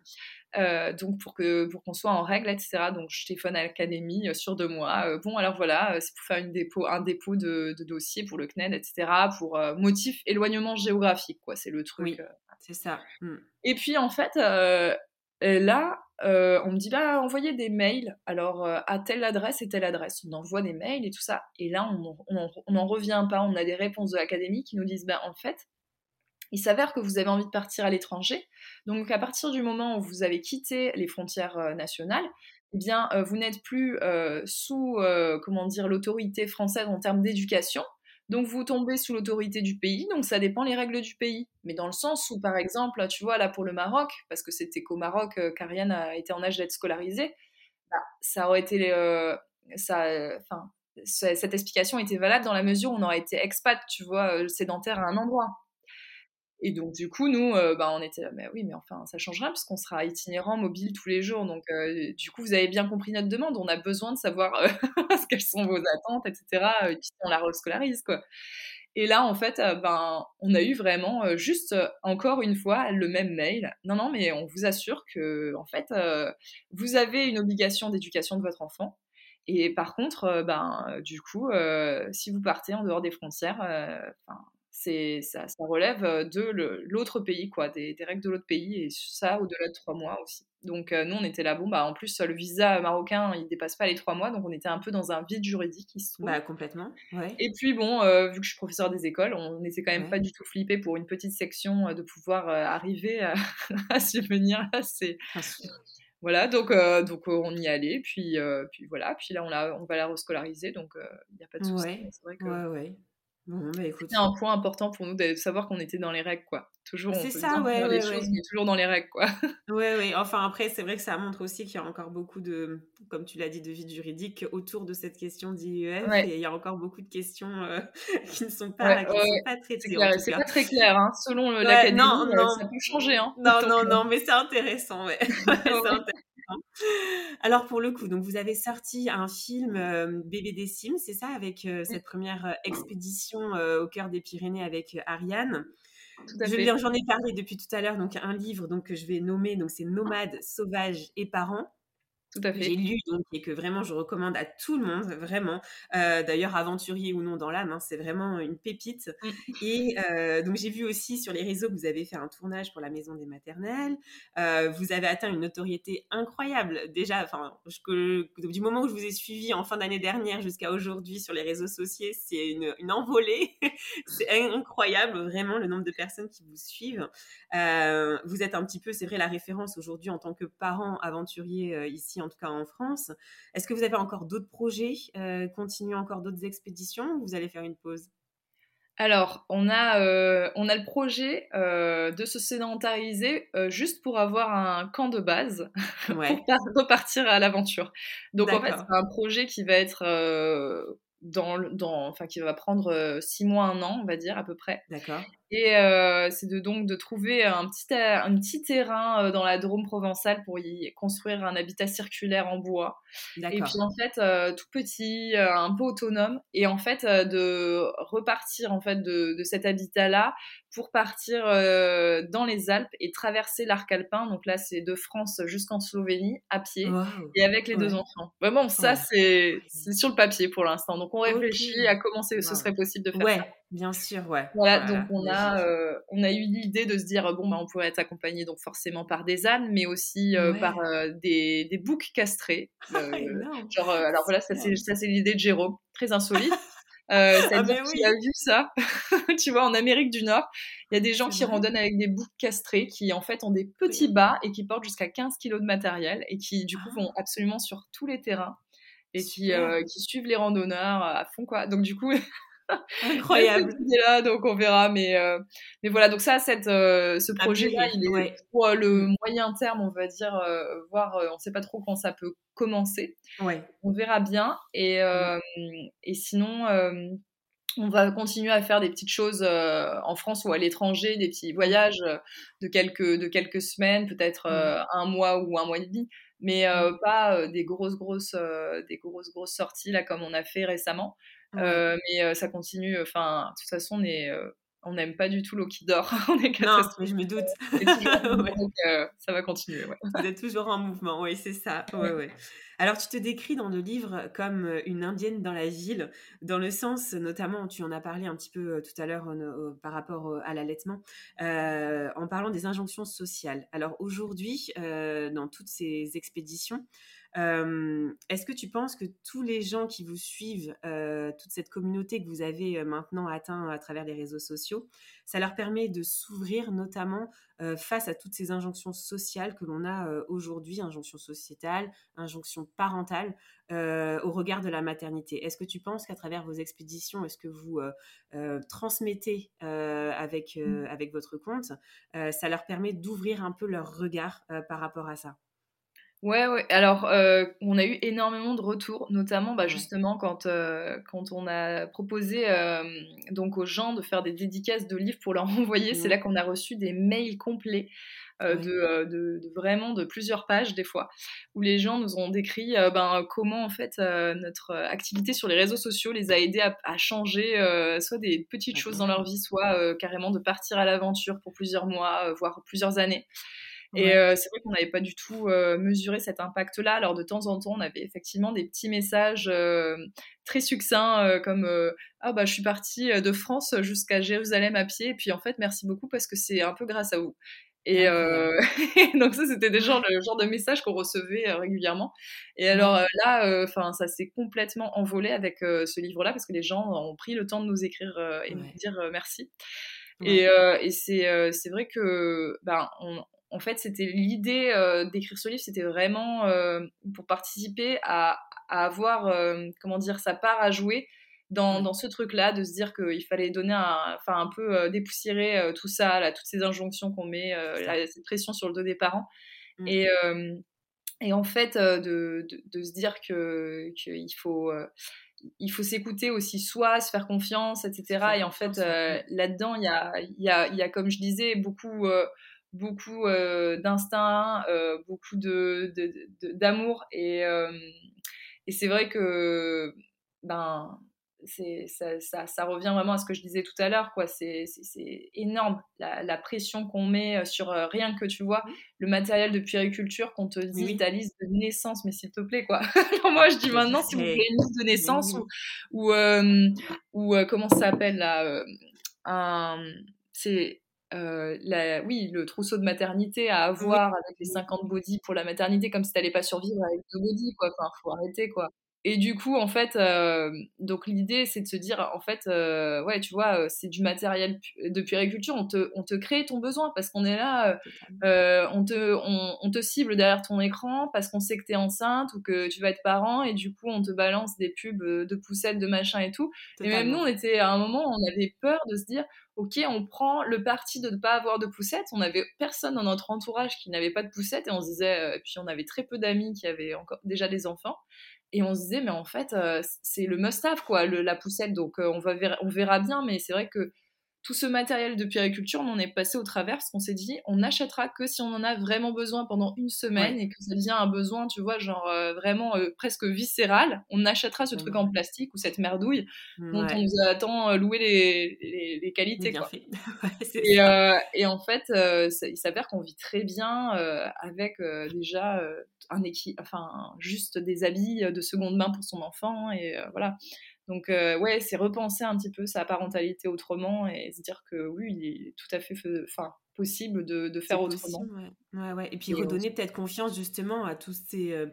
donc pour que pour qu'on soit en règle, etc. Donc je téléphone à l'académie sur deux mois. bon alors voilà, c'est pour faire une dépôt, un dépôt de, de, dossier pour le CNED, etc. Pour motif éloignement géographique, quoi. C'est le truc. C'est ça. Mmh. Et puis en fait, euh, là, euh, on me dit bah envoyez des mails. Alors euh, à telle adresse et telle adresse, on envoie des mails et tout ça. Et là, on n'en revient pas. On a des réponses de l'académie qui nous disent bah en fait, il s'avère que vous avez envie de partir à l'étranger. Donc à partir du moment où vous avez quitté les frontières nationales, eh bien vous n'êtes plus sous comment dire l'autorité française en termes d'éducation. Donc vous tombez sous l'autorité du pays, donc ça dépend les règles du pays. Mais dans le sens où, par exemple, tu vois, là pour le Maroc, parce que c'était qu'au Maroc euh, qu'Ariane a été en âge d'être scolarisée, bah, ça aurait été. Euh, ça, enfin, cette explication était valable dans la mesure où on aurait été expat, tu vois, euh, sédentaire à un endroit. Et donc, du coup, nous, euh, bah, on était là, mais oui, mais enfin, ça change rien puisqu'on sera itinérant, mobile tous les jours. Donc, euh, du coup, vous avez bien compris notre demande. On a besoin de savoir euh, quelles sont vos attentes, etc. Et puis, on la rescolarise, quoi. Et là, en fait, ben, on a eu vraiment juste encore une fois le même mail. Non, non, mais on vous assure que, en fait, vous avez une obligation d'éducation de votre enfant. Et par contre, ben, du coup, si vous partez en dehors des frontières, c'est ça, ça, relève de l'autre pays, quoi, des, règles de l'autre pays, et ça au-delà de trois mois aussi. Donc nous, on était là, bon, bah en plus, le visa marocain, il dépasse pas les trois mois, donc on était un peu dans un vide juridique, il se trouve. Bah complètement, ouais. Et puis bon, vu que je suis professeur des écoles, on n'était quand même pas du tout flippé pour une petite section de pouvoir arriver à, à subvenir à ces... Voilà, donc, donc on y allait, puis, puis voilà, puis là on, on va la rescolariser, donc il n'y a pas de souci. Ouais, ouais, ouais. Bon, bah, C'était un point important pour nous de savoir qu'on était dans les règles, quoi. Toujours, on peut ça, ouais, faire ouais, choses, mais toujours dans les règles, quoi. Oui, oui. Enfin, après, c'est vrai que ça montre aussi qu'il y a encore beaucoup de, comme tu l'as dit, de vide juridique autour de cette question d'IEF. Et il y a encore beaucoup de questions euh, qui ne sont pas, qui sont pas traitées. C'est pas très clair, hein. selon l'académie, euh, ça peut changer. Hein, non, non, non, mais c'est intéressant, ouais. c'est intéressant. Alors pour le coup, donc vous avez sorti un film euh, Bébé des Sims, c'est ça, avec euh, cette première euh, expédition au cœur des Pyrénées avec Ariane. J'en ai parlé depuis tout à l'heure, donc un livre donc, que je vais nommer, donc c'est Nomades, Sauvages et Parents. J'ai lu donc et que vraiment je recommande à tout le monde, vraiment. Euh, d'ailleurs, aventurier ou non dans l'âme, hein, c'est vraiment une pépite. Mmh. Et euh, donc j'ai vu aussi sur les réseaux que vous avez fait un tournage pour la Maison des Maternelles. Euh, vous avez atteint une notoriété incroyable. Déjà, enfin, du moment où je vous ai suivi en fin d'année dernière jusqu'à aujourd'hui sur les réseaux sociaux, c'est une, une, envolée. c'est incroyable, vraiment, le nombre de personnes qui vous suivent. vous êtes un petit peu, c'est vrai, la référence aujourd'hui en tant que parent aventurier ici en tout cas en France. Est-ce que vous avez encore d'autres projets, euh, continuer encore d'autres expéditions ou vous allez faire une pause? Alors, on a, euh, on a le projet euh, de se sédentariser juste pour avoir un camp de base pour repartir à l'aventure. Donc, en fait, c'est un projet qui va être dans, dans, enfin, qui va prendre six mois, un an, on va dire à peu près. D'accord. Et euh, c'est de, donc de trouver un petit, un petit terrain euh, dans la Drôme provençale pour y construire un habitat circulaire en bois. Et puis en fait, euh, tout petit, un peu autonome. Et en fait, de repartir en fait de, de cet habitat-là pour partir dans les Alpes et traverser l'arc alpin. Donc là, c'est de France jusqu'en Slovénie à pied et avec les deux enfants. Vraiment, ça, c'est sur le papier pour l'instant. Donc on réfléchit à comment ce serait possible de faire ouais. ça. Bien sûr, ouais. Voilà, donc on a, euh, on a eu l'idée de se dire, bon, bah, on pourrait être accompagné donc forcément par des ânes, mais aussi euh, par euh, des, des boucs castrés. genre, alors voilà, ça c'est l'idée de Jérôme, très insolite. Euh, ah ben oui. a vu ça, tu vois, en Amérique du Nord, il y a des gens qui randonnent avec des boucs castrés qui en fait ont des petits bas et qui portent jusqu'à 15 kilos de matériel et qui du coup ah. vont absolument sur tous les terrains et qui, qui suivent les randonneurs à fond quoi. Donc du coup, Incroyable. là, donc on verra. Mais, euh, mais voilà, donc ça, cette, euh, ce projet-là, il est pour euh, le mm. moyen terme, on va dire, voir, on ne sait pas trop quand ça peut commencer. Ouais. On verra bien. Et, mm. et sinon, on va continuer à faire des petites choses en France ou à l'étranger, des petits voyages de quelques, de quelques semaines, peut-être un mois ou un mois et demi mais mm. pas des grosses grosses des grosses grosses sorties là comme on a fait récemment euh, mais ça continue. Enfin, de toute façon, on est on n'aime pas du tout l'eau qui dort. on est non, mais je me doute. Donc, euh, ça va continuer. Ouais. Vous êtes toujours en mouvement, oui, c'est ça. Ouais, ouais. Alors, tu te décris dans le livre comme une indienne dans la ville, dans le sens, notamment, tu en as parlé un petit peu tout à l'heure par rapport à l'allaitement, en parlant des injonctions sociales. Alors, aujourd'hui, dans toutes ces expéditions, est-ce que tu penses que tous les gens qui vous suivent, toute cette communauté que vous avez maintenant atteint à travers les réseaux sociaux, ça leur permet de s'ouvrir notamment face à toutes ces injonctions sociales que l'on a aujourd'hui, injonctions sociétales, injonctions parentales, au regard de la maternité? Est-ce que tu penses qu'à travers vos expéditions, est-ce que vous transmettez avec, mmh. avec votre compte, ça leur permet d'ouvrir un peu leur regard par rapport à ça? Ouais, ouais. Alors, euh, on a eu énormément de retours, notamment bah, justement quand, euh, quand on a proposé euh, donc aux gens de faire des dédicaces de livres pour leur envoyer. C'est là qu'on a reçu des mails complets de, de, vraiment de plusieurs pages des fois, où les gens nous ont décrit ben, comment en fait notre activité sur les réseaux sociaux les a aidés à, à changer soit des petites choses dans leur vie, soit carrément de partir à l'aventure pour plusieurs mois, voire plusieurs années. Et euh, c'est vrai qu'on n'avait pas du tout euh, mesuré cet impact-là. Alors de temps en temps, on avait effectivement des petits messages euh, très succincts comme ah bah je suis partie de France jusqu'à Jérusalem à pied. Et puis en fait, merci beaucoup parce que c'est un peu grâce à vous. Et donc ça, c'était genres, le genre de messages qu'on recevait régulièrement. Et alors là, enfin, ça s'est complètement envolé avec ce livre-là parce que les gens ont pris le temps de nous écrire et de nous dire merci. Et, et c'est vrai que ben, on, en fait, c'était l'idée euh, d'écrire ce livre, c'était vraiment euh, pour participer à, avoir, euh, comment dire, sa part à jouer dans, ce truc-là, de se dire qu'il fallait donner un, enfin, un peu dépoussiérer tout ça, là, toutes ces injonctions qu'on met, cette pression sur le dos des parents. Mmh. Et, et en fait, de, se dire que qu'il faut il faut s'écouter aussi soi, se faire confiance, etc. Et en fait, là-dedans, il y a, y, a, y a, comme je disais, beaucoup, beaucoup euh, d'instinct, euh, beaucoup de, d'amour. Et, euh, et c'est vrai que ben, ça, ça, revient vraiment à ce que je disais tout à l'heure, quoi. C'est énorme la, pression qu'on met sur rien que tu vois le matériel de puériculture qu'on te dit ta liste de naissance, mais s'il te plaît, quoi. moi, je dis maintenant, si vous voulez une liste de naissance ou, ou, ou comment ça s'appelle là, c'est euh, la, oui, le trousseau de maternité à avoir avec les 50 body pour la maternité, comme si t'allais pas survivre avec deux body, quoi. Enfin, faut arrêter, quoi. Et du coup, en fait, euh, donc l'idée, c'est de se dire, en fait, euh, ouais, tu vois, c'est du matériel de puériculture, on te, on te crée ton besoin parce qu'on est là, on, te, on, te cible derrière ton écran parce qu'on sait que tu es enceinte ou que tu vas être parent et du coup, on te balance des pubs de poussettes, de machin et tout. Et même nous, on était à un moment, on avait peur de se dire, ok, on prend le parti de ne pas avoir de poussettes. On n'avait personne dans notre entourage qui n'avait pas de poussettes et on se disait, euh, puis on avait très peu d'amis qui avaient encore déjà des enfants. Et on se disait, mais en fait, euh, c'est le must-have, quoi, la poussette. Donc euh, on, va on verra bien, mais c'est vrai que tout ce matériel de puériculture, on en est passé au travers parce qu'on s'est dit, on n'achètera que si on en a vraiment besoin pendant une semaine et que ça devient un besoin, tu vois, genre euh, vraiment euh, presque viscéral. On achètera ce truc en plastique ou cette merdouille dont on nous attend euh, louer les, les, qualités. Bien Fait. et, et, en fait, il s'avère qu'on vit très bien avec déjà un équi enfin juste des habits de seconde main pour son enfant et voilà. Donc, euh, ouais, c'est repenser un petit peu sa parentalité autrement et se dire que oui, il est tout à fait enfin, possible de, de faire autrement. ouais. Ouais, Et puis redonner peut-être confiance justement à tous ces. Euh,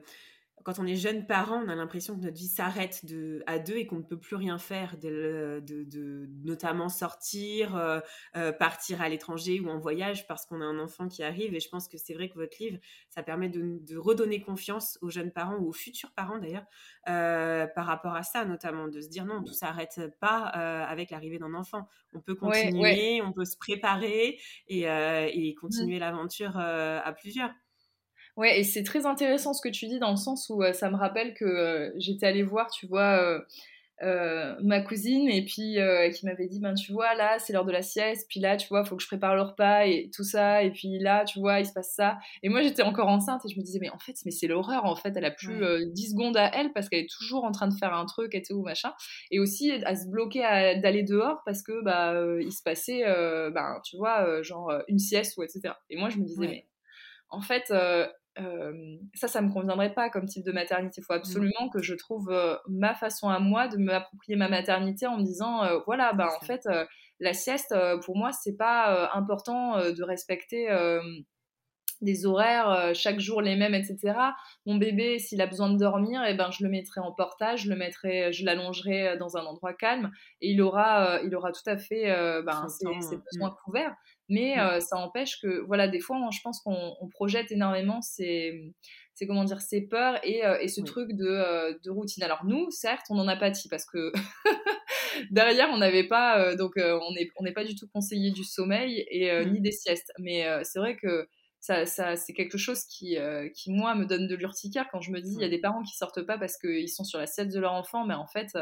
quand on est jeune parent, on a l'impression que notre vie s'arrête de, à deux et qu'on ne peut plus rien faire, de, de, notamment sortir, euh, euh, partir à l'étranger ou en voyage parce qu'on a un enfant qui arrive. Et je pense que c'est vrai que votre livre, ça permet de, redonner confiance aux jeunes parents ou aux futurs parents d'ailleurs euh, par rapport à ça, notamment de se dire non, tout s'arrête pas avec l'arrivée d'un enfant. On peut continuer, on peut se préparer et, et mmh. continuer l'aventure à plusieurs. Ouais, et c'est très intéressant ce que tu dis dans le sens où euh, ça me rappelle que euh, j'étais allée voir, tu vois, euh, ma cousine et puis qui m'avait dit, ben tu vois, là c'est l'heure de la sieste, puis là tu vois, faut que je prépare le repas et tout ça, et puis là tu vois, il se passe ça. Et moi j'étais encore enceinte et je me disais, mais en fait, mais c'est l'horreur en fait, elle a plus 10 secondes à elle parce qu'elle est toujours en train de faire un truc et tout, machin. Et aussi à se bloquer d'aller dehors parce que bah il se passait, ben tu vois, genre une sieste ou etc. Et moi je me disais, mais en fait, ça, ça me conviendrait pas comme type de maternité. Il faut mmh. absolument que je trouve ma façon à moi de m'approprier ma maternité en me disant, voilà, bah, en fait, la sieste, pour moi, c'est pas important de respecter des horaires chaque jour les mêmes, etc. Mon bébé, s'il a besoin de dormir, eh ben, je le mettrai en portage, je le mettrai, je l'allongerai dans un endroit calme et il aura, il aura tout à fait ben, ses, ses, besoins mmh. couverts. Mais mmh. ça empêche que, voilà, des fois, je pense qu'on projette énormément ces, c'est comment dire, ces peurs et, et ce truc de, de, routine. Alors nous, certes, on en a pâti parce que derrière, on n'avait pas, donc on n'est on pas du tout conseillé du sommeil et mmh. ni des siestes. Mais c'est vrai que ça, ça c'est quelque chose qui, qui, moi, me donne de l'urticaire quand je me dis, il y a des parents qui sortent pas parce qu'ils sont sur la sieste de leur enfant, mais en fait,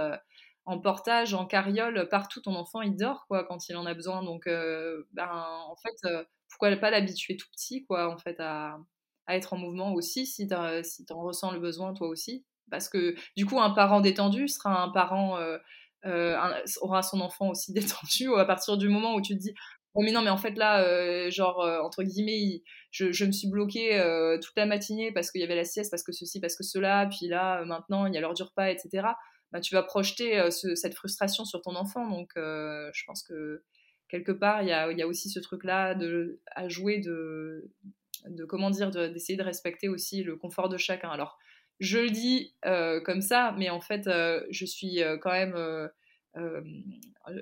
en portage, en carriole, partout, ton enfant, il dort, quoi, quand il en a besoin. Donc, euh, ben, en fait, euh, pourquoi pas l'habituer tout petit, quoi, en fait, à, être en mouvement aussi, si tu si en ressens le besoin, toi aussi. Parce que, du coup, un parent détendu sera un parent, euh, aura son enfant aussi détendu, à partir du moment où tu te dis, mais non, mais en fait, là, genre, entre guillemets, je, me suis bloquée toute la matinée parce qu'il y avait la sieste, parce que ceci, parce que cela, puis là, maintenant, il y a l'heure du repas, etc. Bah, tu vas projeter euh, cette frustration sur ton enfant. Donc, euh, je pense que quelque part, il y a, aussi ce truc-là à jouer de, comment dire, d'essayer de, respecter aussi le confort de chacun. Alors, je le dis euh, comme ça, mais en fait, je suis quand même.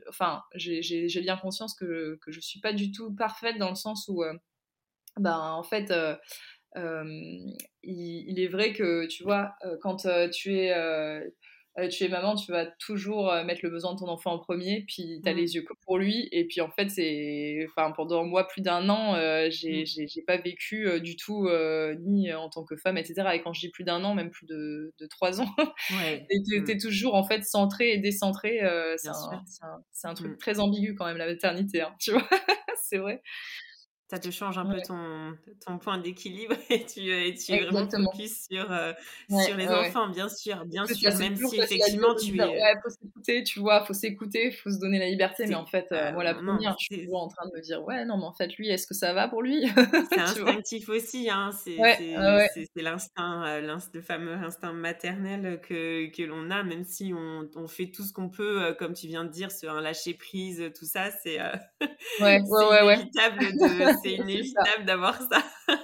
Enfin, j'ai bien conscience que, que je ne suis pas du tout parfaite dans le sens où, ben, en fait, il, il, est vrai que, tu vois, quand tu es euh, tu es maman, tu vas toujours euh, mettre le besoin de ton enfant en premier, puis tu as mmh. les yeux pour lui. Et puis en fait, c'est, enfin, pendant moi, plus d'un an, euh, j'ai, mmh. pas vécu du tout, ni en tant que femme, etc. Et quand je dis plus d'un an, même plus de, de trois ans, ouais. tu es, mmh. toujours en fait centré et décentré. c'est, un, un, truc très ambigu quand même, la maternité, hein, tu vois, c'est vrai. Ça te change un peu ton, ton point d'équilibre et tu, et tu es vraiment focus sur, euh, sur les enfants, bien sûr, bien sûr, même si effectivement tu es... Ouais, faut s'écouter, tu vois, faut s'écouter, faut se donner la liberté, mais en fait, euh, moi la première, je suis toujours en train de me dire, ouais, non, mais en fait, lui, est-ce que ça va pour lui? C'est instinctif aussi, hein, c'est l'instinct, euh, le fameux instinct maternel que, que l'on a, même si on, on fait tout ce qu'on peut, comme tu viens de dire, sur un lâcher-prise, tout ça, c'est ouais, ouais, inévitable de c'est inévitable d'avoir ça.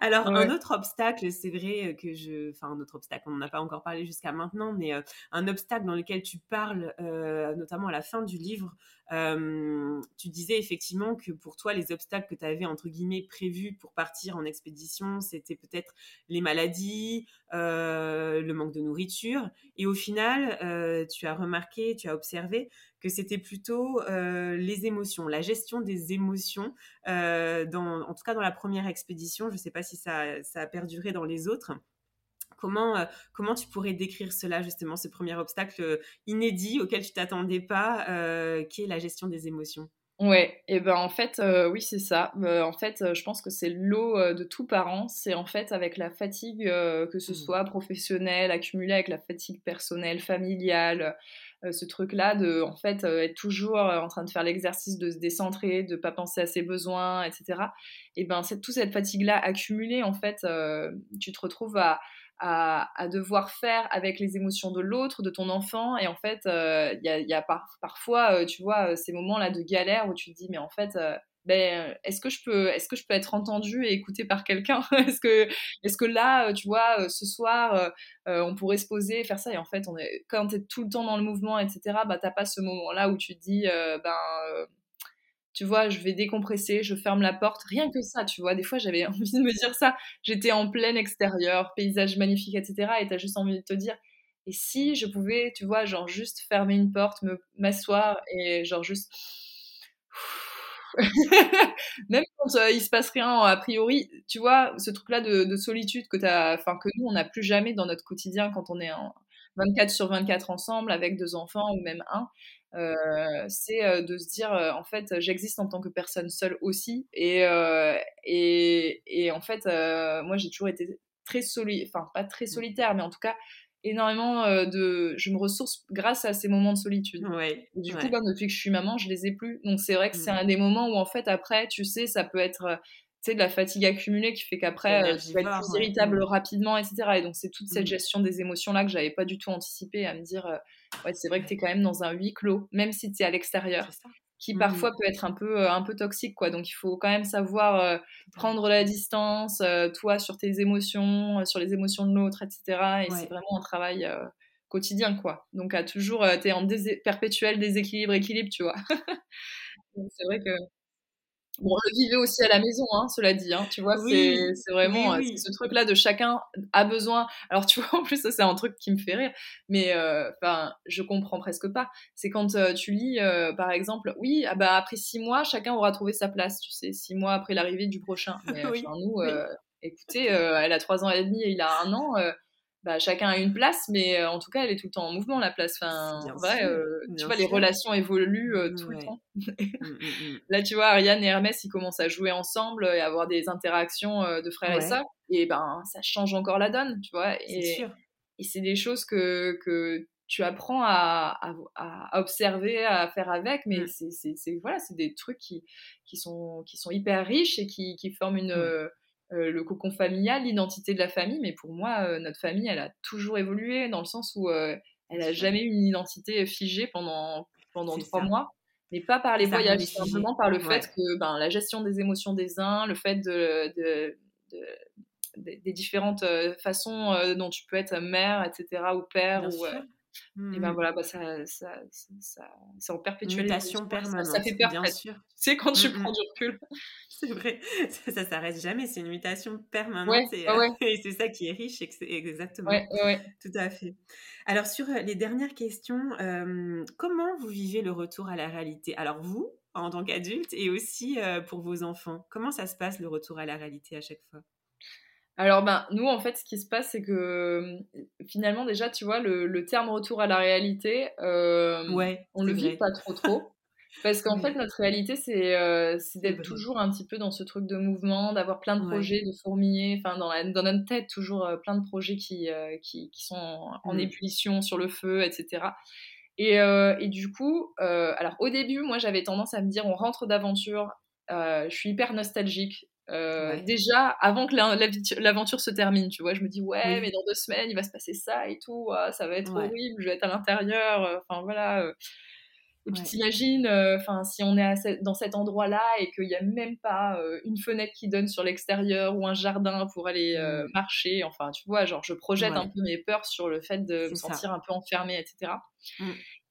Alors, un autre obstacle, c'est vrai que je. Enfin, un autre obstacle, on n'en a pas encore parlé jusqu'à maintenant, mais euh, un obstacle dans lequel tu parles, euh, notamment à la fin du livre, tu disais effectivement que pour toi, les obstacles que tu avais, entre guillemets, prévus pour partir en expédition, c'était peut-être les maladies, le manque de nourriture. Et au final, tu as remarqué, tu as observé que c'était plutôt les émotions, la gestion des émotions, dans, en tout cas dans la première expédition. Je ne sais pas si ça, ça, a perduré dans les autres. Comment, comment tu pourrais décrire cela, justement, ce premier obstacle inédit auquel tu t'attendais pas, qui est la gestion des émotions? Ouais, et ben en fait, oui, c'est ça. en fait, je pense que c'est l'eau de tout parent. C'est en fait avec la fatigue, que ce mmh. soit professionnelle, accumulée avec la fatigue personnelle, familiale, euh, ce truc-là de en fait euh, être toujours euh, en train de faire l'exercice de se décentrer, de pas penser à ses besoins, etc. Et ben c'est toute cette fatigue-là accumulée en fait, tu te retrouves à, à, devoir faire avec les émotions de l'autre, de ton enfant. Et en fait, il y a, y a parfois, tu vois, ces moments-là de galère où tu te dis, mais en fait, ben, est-ce que je peux, est-ce que je peux être entendue et écoutée par quelqu'un? Est-ce que, est-ce que là, tu vois, euh, ce soir, euh, euh, on pourrait se poser, faire ça? Et en fait, on est, quand tu es tout le temps dans le mouvement, etc., bah, t'as pas ce moment-là où tu te dis, ben, tu vois, je vais décompresser, je ferme la porte, rien que ça, tu vois. Des fois, j'avais envie de me dire ça. J'étais en plein extérieur, paysage magnifique, etc. Et t'as juste envie de te dire, et si je pouvais, tu vois, genre juste fermer une porte, me m'asseoir et genre juste même quand euh, il se passe rien a priori, tu vois, ce truc-là de, solitude que, as, que nous, on n'a plus jamais dans notre quotidien quand on est en 24 sur 24 ensemble avec deux enfants ou même un, euh, c'est euh, de se dire, en fait, j'existe en tant que personne seule aussi. Et, et, et, en fait, moi, j'ai toujours été très solitaire, enfin, pas très mmh. solitaire, mais en tout cas, énormément euh, de. Je me ressource grâce à ces moments de solitude. du coup, bah, depuis que je suis maman, je les ai plus. Donc c'est vrai que c'est mmh. un des moments où en fait après, tu sais, ça peut être euh, tu sais, de la fatigue accumulée qui fait qu'après euh, tu vas être plus irritable mmh. rapidement, etc. Et donc c'est toute cette gestion des émotions là que j'avais pas du tout anticipé à me dire, ouais, c'est vrai que tu es quand même dans un huis clos, même si tu es à l'extérieur qui mmh parfois peut être un peu, euh, un peu toxique. Quoi. Donc il faut quand même savoir euh, prendre la distance, euh, toi, sur tes émotions, sur les émotions de l'autre, etc. Et c'est vraiment un travail quotidien. quoi. Donc à toujours, tu es en perpétuel déséquilibre, équilibre, tu vois. c'est vrai que Bon, on le vivait aussi à la maison, hein, cela dit. Hein, tu vois, c'est vraiment ce truc-là de chacun a besoin. Alors, tu vois, en plus, ça, c'est un truc qui me fait rire, mais enfin, je comprends presque pas. C'est quand tu lis, par exemple, oui, ah bah, après six mois, chacun aura trouvé sa place, tu sais, six mois après l'arrivée du prochain. Mais oui. nous, écoutez, elle a trois ans et demi et il a un an bah, chacun a une place, mais euh, en tout cas, elle est tout le temps en mouvement, la place. Enfin, vrai, euh, tu vois, les relations évoluent euh, tout le temps. Mmh, mmh, mmh. Là, tu vois, Ariane et Hermès, ils commencent à jouer ensemble et avoir des interactions de frères et sœurs. Et ben, ça change encore la donne, tu vois. Et, et c'est des choses que, que tu apprends à, à, observer, à faire avec, mais c'est voilà, c'est des trucs qui, qui, sont, qui sont hyper riches et qui, qui forment une euh, le cocon familial, l'identité de la famille. Mais pour moi, euh, notre famille, elle a toujours évolué dans le sens où euh, elle n'a jamais eu une identité figée pendant, pendant trois mois. Mais pas par les voyages, simplement par le fait que ben, la gestion des émotions des uns, le fait de, des différentes façons dont tu peux être mère, etc., ou père, ou, et ben mmh. voilà, bah ça, ça, ça, c'est en perpétuelle mutation permanente. Ça, fait peur, bien sûr. C'est quand tu mmh, prends mmh. du recul. C'est vrai, ça, ça s'arrête jamais, c'est une mutation permanente euh, et, c'est ça qui est riche, exactement. Tout à fait. Alors sur les dernières questions, euh, comment vous vivez le retour à la réalité? Alors vous, en tant qu'adulte, et aussi pour vos enfants, comment ça se passe le retour à la réalité à chaque fois? Alors, ben, nous, en fait, ce qui se passe, c'est que finalement, déjà, tu vois, le, terme retour à la réalité, euh, ouais, on le vit pas trop trop. Parce qu'en fait, notre réalité, c'est euh, d'être toujours un petit peu dans ce truc de mouvement, d'avoir plein de projets, de fourmiller, enfin, dans, dans notre tête, toujours euh, plein de projets qui, euh, qui, qui, sont en, mmh. ébullition, sur le feu, etc. Et, et du coup, alors au début, moi, j'avais tendance à me dire, on rentre d'aventure, je suis hyper nostalgique. Déjà, avant que l'aventure se termine, tu vois, je me dis, ouais, mais dans deux semaines, il va se passer ça et tout, ah, ça va être horrible, je vais être à l'intérieur, enfin voilà. Et puis t'imagines, euh, si on est dans cet endroit-là et qu'il n'y a même pas euh, une fenêtre qui donne sur l'extérieur ou un jardin pour aller euh, marcher, enfin, tu vois, genre je projette un peu mes peurs sur le fait de me sentir un peu enfermée, etc.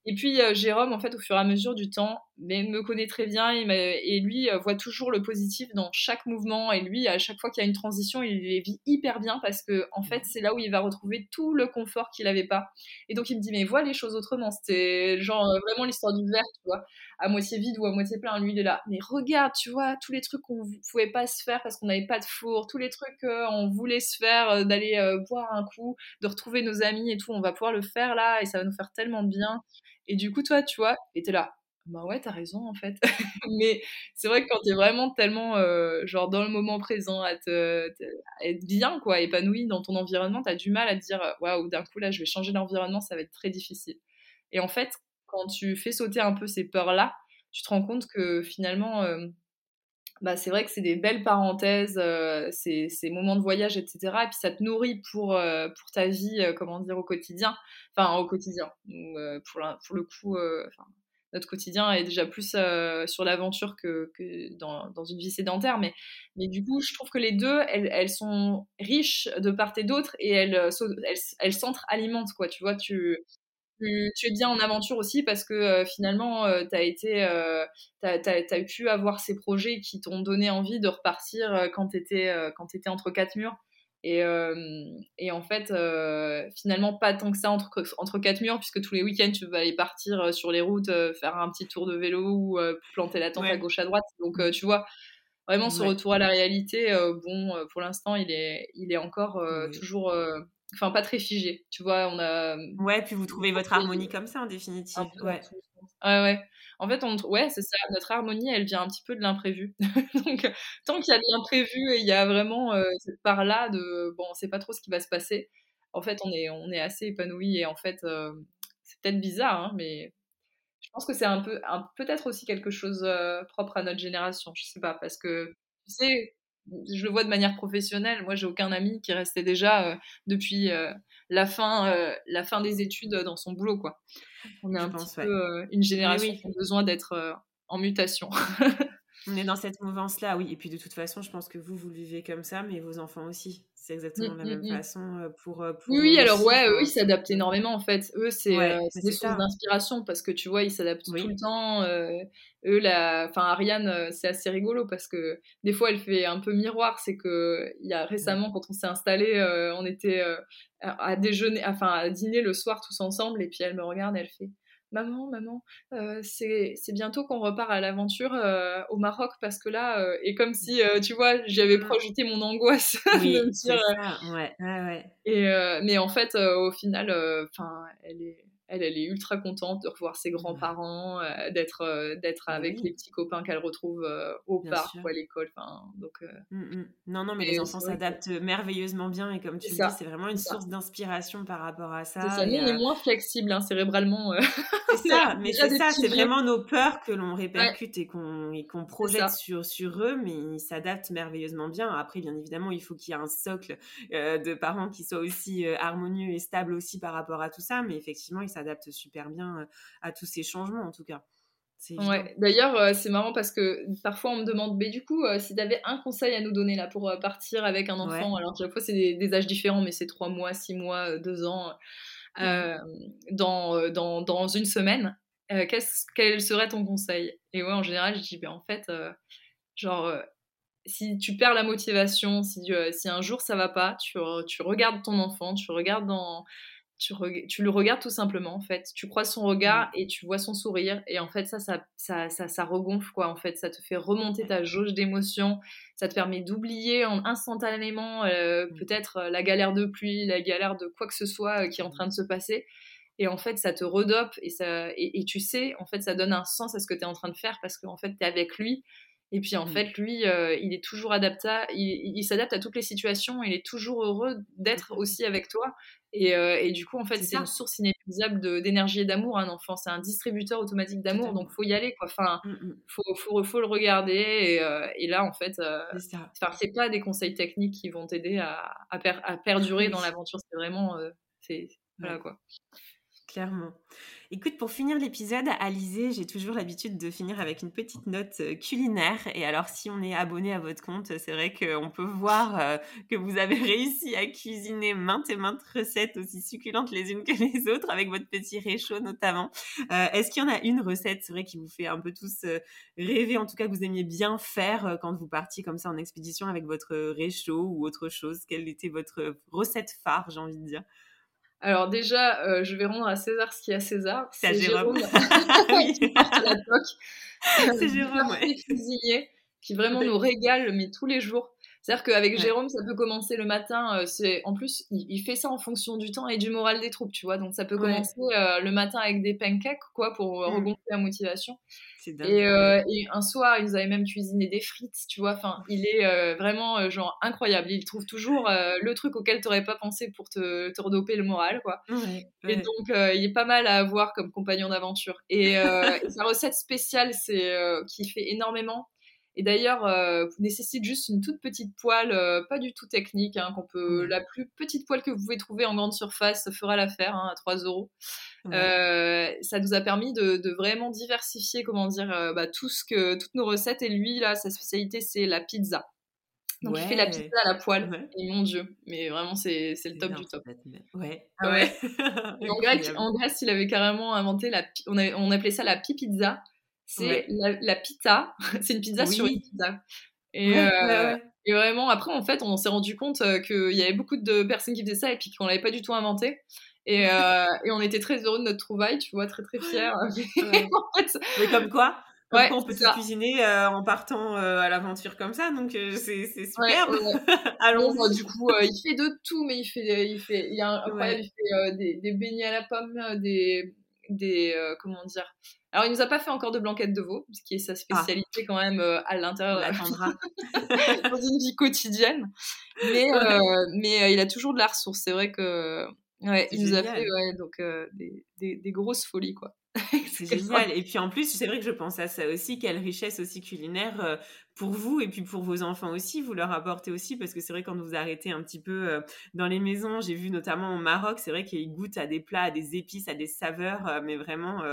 Et puis euh, Jérôme, en fait, au fur et à mesure du temps, me connaît très bien et, lui euh, voit toujours le positif dans chaque mouvement. Et lui, à chaque fois qu'il y a une transition, il les vit hyper bien parce que en fait, c'est là où il va retrouver tout le confort qu'il n'avait pas. Et donc il me dit mais vois les choses autrement. C'était genre euh, vraiment l'histoire du verre, tu vois, à moitié vide ou à moitié plein. Lui, il est là. Mais regarde, tu vois, tous les trucs qu'on pouvait pas se faire parce qu'on n'avait pas de four, tous les trucs qu'on voulait se faire, d'aller boire un coup, de retrouver nos amis et tout, on va pouvoir le faire là et ça va nous faire tellement de bien. Et du coup, toi, tu vois, et t'es là, bah ouais, t'as raison en fait. Mais c'est vrai que quand t'es vraiment tellement genre dans le moment présent, à, te, être bien, quoi, épanoui dans ton environnement, t'as du mal à te dire waouh, d'un coup là, je vais changer d'environnement, ça va être très difficile. Et en fait, quand tu fais sauter un peu ces peurs-là, tu te rends compte que finalement, bah, c'est vrai que c'est des belles parenthèses, euh, ces, moments de voyage, etc. Et puis ça te nourrit pour, euh, ta vie, euh, comment dire, au quotidien. Enfin, au quotidien. pour, le coup, notre quotidien est déjà plus sur l'aventure que, dans, une vie sédentaire. Mais, mais du coup, je trouve que les deux, elles, sont riches de part et d'autre et elles, elles, elles s'entre-alimentent, quoi. Tu vois, tu, tu, es bien en aventure aussi parce que euh, finalement, euh, tu as été, euh, as, pu avoir ces projets qui t'ont donné envie de repartir quand tu étais, quand étais entre quatre murs. Et, et en fait, finalement, pas tant que ça entre, entre quatre murs, puisque tous les week-ends, tu vas aller partir sur les routes, faire un petit tour de vélo ou planter la tente à gauche à droite. Donc, tu vois, vraiment, ce retour à la réalité, bon, pour l'instant, il est, il est encore toujours enfin pas très figé. Tu vois, on a. Ouais, puis vous trouvez votre harmonie comme ça en définitive. Ouais. ouais, ouais. En fait, on... ouais, c'est ça. Notre harmonie, elle vient un petit peu de l'imprévu. Donc, tant qu'il y a de l'imprévu et il y a vraiment euh, cette part-là de bon, on sait pas trop ce qui va se passer. En fait, on est, on est assez épanoui et en fait, euh, c'est peut-être bizarre, hein, mais je pense que c'est un peu, un, peut-être aussi quelque chose euh, propre à notre génération. Je sais pas, parce que tu sais, je le vois de manière professionnelle. Moi, j'ai aucun ami qui restait déjà euh, depuis euh, la, fin, euh, la fin des études dans son boulot. Quoi. On est un petit peu une génération qui a besoin d'être en mutation. On est dans cette mouvance-là, oui. Et puis de toute façon, je pense que vous, vous le vivez comme ça, mais vos enfants aussi. C'est exactement mmh, la même mmh, mmh. façon pour, Oui, oui alors ouais, eux, ils s'adaptent énormément en fait. Eux, c'est des sources d'inspiration parce que tu vois, ils s'adaptent tout le temps. eux, la... enfin, Ariane, c'est assez rigolo parce que des fois, elle fait un peu miroir. C'est que il y a récemment, quand on s'est installé, on était à déjeuner, enfin à dîner le soir tous ensemble, et puis elle me regarde, elle fait maman, maman, euh, c'est bientôt qu'on repart à l'aventure euh, au Maroc parce que là, euh, et comme si, tu vois, j'avais mmh. projeté mon angoisse. Oui, ça, ouais, ouais, ouais. Et, mais en fait, au final, enfin, elle est elle, elle est ultra contente de revoir ses grands-parents, euh, d'être euh, d'être bah avec les petits copains qu'elle retrouve euh, au parc ou à l'école. donc, mmh, mmh. Non, non, mais les enfants s'adaptent merveilleusement bien et comme tu le dis, c'est vraiment une source d'inspiration par rapport à ça. ça. Nous, on est moins flexible hein, cérébralement. c'est ça, mais c'est ça, c'est vraiment nos peurs que l'on répercute et qu'on projette sur, sur eux, mais ils s'adaptent merveilleusement bien. Après, bien évidemment, il faut qu'il y ait un socle de parents qui soit aussi harmonieux et stable aussi par rapport à tout ça, mais effectivement, ils s'adapte super bien euh, à tous ces changements en tout cas. Ouais. D'ailleurs, euh, c'est marrant parce que parfois on me demande, mais du coup, euh, si tu avais un conseil à nous donner là pour partir avec un enfant, alors chaque fois c'est des, âges différents, mais c'est 3 mois, 6 mois, 2 ans, dans, dans, dans, une semaine, quel serait ton conseil? Et ouais, en général, je dis, ben, en fait, genre, si tu perds la motivation, si, si un jour ça va pas, tu, tu regardes ton enfant, tu regardes dans tu, le regardes tout simplement en fait tu crois son regard mmh. et tu vois son sourire et en fait ça ça, ça, ça, regonfle quoi en fait ça te fait remonter ta jauge d'émotions ça te permet d'oublier instantanément euh, mmh. peut-être euh, la galère de pluie la galère de quoi que ce soit euh, qui est en train de se passer Et en fait, ça te redope et, ça, et, tu sais, en fait, ça donne un sens à ce que tu es en train de faire parce qu'en fait, tu es avec lui. Et puis en mmh. fait, lui, euh, il est toujours adaptable, il, il s'adapte à toutes les situations, il est toujours heureux d'être aussi avec toi. Et, euh, et, du coup, en fait, c'est une source inépuisable d'énergie et d'amour, un enfant. C'est un distributeur automatique d'amour, donc faut y aller, quoi. Enfin, mmh, mmh. faut, faut, faut, le regarder. Et, euh, et là, en fait, c'est pas des conseils techniques qui vont t'aider à, à, à, perdurer dans l'aventure. C'est vraiment, c'est voilà quoi. Clairement. Écoute, pour finir l'épisode, Alizé, j'ai toujours l'habitude de finir avec une petite note euh, culinaire. Et alors, si on est abonné à votre compte, c'est vrai qu'on peut voir euh, que vous avez réussi à cuisiner maintes et maintes recettes aussi succulentes les unes que les autres, avec votre petit réchaud notamment. Euh, est-ce qu'il y en a une recette, c'est vrai, qui vous fait un peu tous rêver, en tout cas que vous aimiez bien faire quand vous partiez comme ça en expédition avec votre réchaud ou autre chose? Quelle était votre recette phare, j'ai envie de dire? Alors déjà, euh, je vais rendre à César ce qui est à César. C'est Jérôme. La C'est Jérôme, ouais. cuisinier qui vraiment nous régale, mais tous les jours. C'est-à-dire qu'avec Jérôme, ça peut commencer le matin. Euh, c'est en plus, il, fait ça en fonction du temps et du moral des troupes, tu vois. Donc ça peut commencer euh, le matin avec des pancakes, quoi, pour mmh. regonfler la motivation. Et, euh, et, un soir, il nous avait même cuisiné des frites, tu vois. Enfin, il est euh, vraiment euh, genre incroyable. Il trouve toujours le truc auquel tu n'aurais pas pensé pour te, te, redoper le moral, quoi. Et donc, il est pas mal à avoir comme compagnon d'aventure. Et, sa recette spéciale, c'est qui fait énormément. Et d'ailleurs, nécessite juste une toute petite poêle, pas du tout technique, hein, qu'on peut, la plus petite poêle que vous pouvez trouver en grande surface fera l'affaire, hein, à 3 euros. Euh, ça nous a permis de, vraiment diversifier, comment dire, euh, bah, tout ce que, toutes nos recettes. Et lui, là, sa spécialité, c'est la pizza. Donc il fait la pizza à la poêle. Et mon Dieu, mais vraiment c'est, le top du top. Ouais. Ah ouais. en, Grèce, il avait carrément inventé la, on, on appelait ça la pizza. C'est la, pizza. c'est une pizza sur une pizza. Et, euh, et, vraiment, après, en fait, on s'est rendu compte qu'il y avait beaucoup de personnes qui faisaient ça et puis qu'on l'avait pas du tout inventé. Et, euh, et, on était très heureux de notre trouvaille, tu vois, très très fiers. Mais comme quoi, on peut se cuisiner euh, en partant euh, à l'aventure comme ça, donc c'est superbe. Allons. Bah, du coup, il fait de tout, mais il fait, il fait, il y a un, il fait des, des, beignets à la pomme, des, des, comment dire. Alors, il nous a pas fait encore de blanquette de veau, ce qui est sa ah. spécialité quand même à l'intérieur dans une vie quotidienne. Mais, mais il a toujours de la ressource. C'est vrai que Ouais, il nous a fait donc, des, des, des, grosses folies, quoi. c'est génial. Et puis en plus, c'est vrai que je pense à ça aussi, quelle richesse aussi culinaire pour vous et puis pour vos enfants aussi, vous leur apportez aussi, parce que c'est vrai quand vous arrêtez un petit peu dans les maisons, j'ai vu notamment au Maroc, c'est vrai qu'ils goûtent à des plats, à des épices, à des saveurs, mais vraiment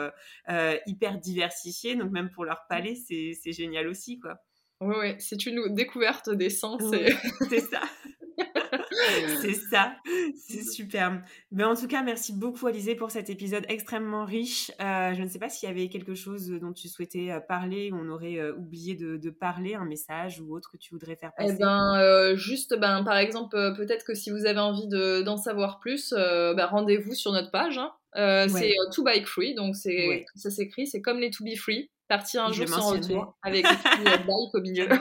hyper diversifiées. Donc même pour leur palais, c'est génial aussi, quoi. Oui, ouais, c'est une découverte des sens. C'est ça. c'est ça, c'est superbe. Mais en tout cas, merci beaucoup Alizé pour cet épisode extrêmement riche. Euh, je ne sais pas s'il y avait quelque chose dont tu souhaitais euh, parler ou on aurait euh, oublié de, parler, un message ou autre que tu voudrais faire passer. Eh ben, juste, ben, par exemple, peut-être que si vous avez envie d'en savoir plus, ben, rendez-vous sur notre page. Hein. C'est To Bike Free, donc c'est ça s'écrit, c'est comme les To Be Free partir un jour sans retour avec bike au milieu.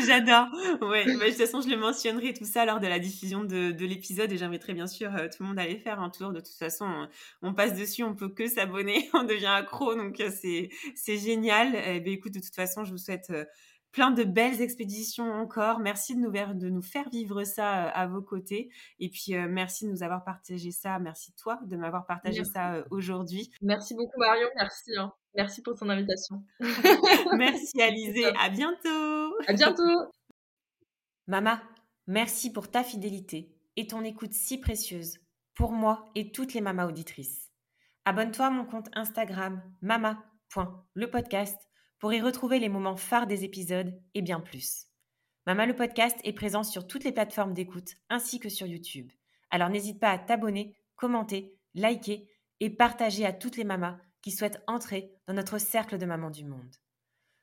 J'adore. Ouais, bah, de toute façon, je le mentionnerai tout ça lors de la diffusion de, de l'épisode et j'inviterai bien sûr euh, tout le monde à aller faire un tour. De toute façon, on, passe dessus, on peut que s'abonner, on devient accro, donc euh, c'est c'est génial. Eh ben, écoute, de toute façon, je vous souhaite euh, plein de belles expéditions encore. Merci de nous, de nous faire vivre ça à vos côtés. Et puis, merci de nous avoir partagé ça. Merci toi de m'avoir partagé ça aujourd'hui. Merci beaucoup, Marion. Merci. Hein. Merci pour ton invitation. merci, Alizé. À bientôt. À bientôt. Mama, merci pour ta fidélité et ton écoute si précieuse pour moi et toutes les mamas auditrices. Abonne-toi à mon compte Instagram mama.lepodcast pour y retrouver les moments phares des épisodes et bien plus. Mama le podcast est présent sur toutes les plateformes d'écoute ainsi que sur YouTube. Alors n'hésite pas à t'abonner, commenter, liker et partager à toutes les mamas qui souhaitent entrer dans notre cercle de mamans du monde.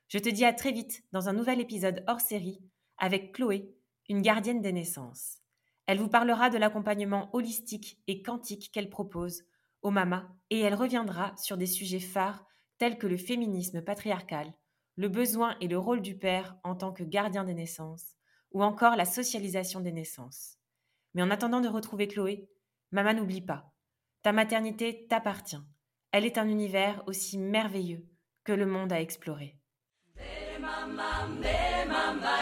Je te dis à très vite dans un nouvel épisode hors série avec Chloé, une gardienne des naissances. Elle vous parlera de l'accompagnement holistique et quantique qu'elle propose aux mamas et elle reviendra sur des sujets phares tels que le féminisme patriarcal, le besoin et le rôle du père en tant que gardien des naissances, ou encore la socialisation des naissances. Mais en attendant de retrouver Chloé, maman n'oublie pas, Ta maternité t'appartient. Elle est un univers aussi merveilleux que le monde à explorer. Mama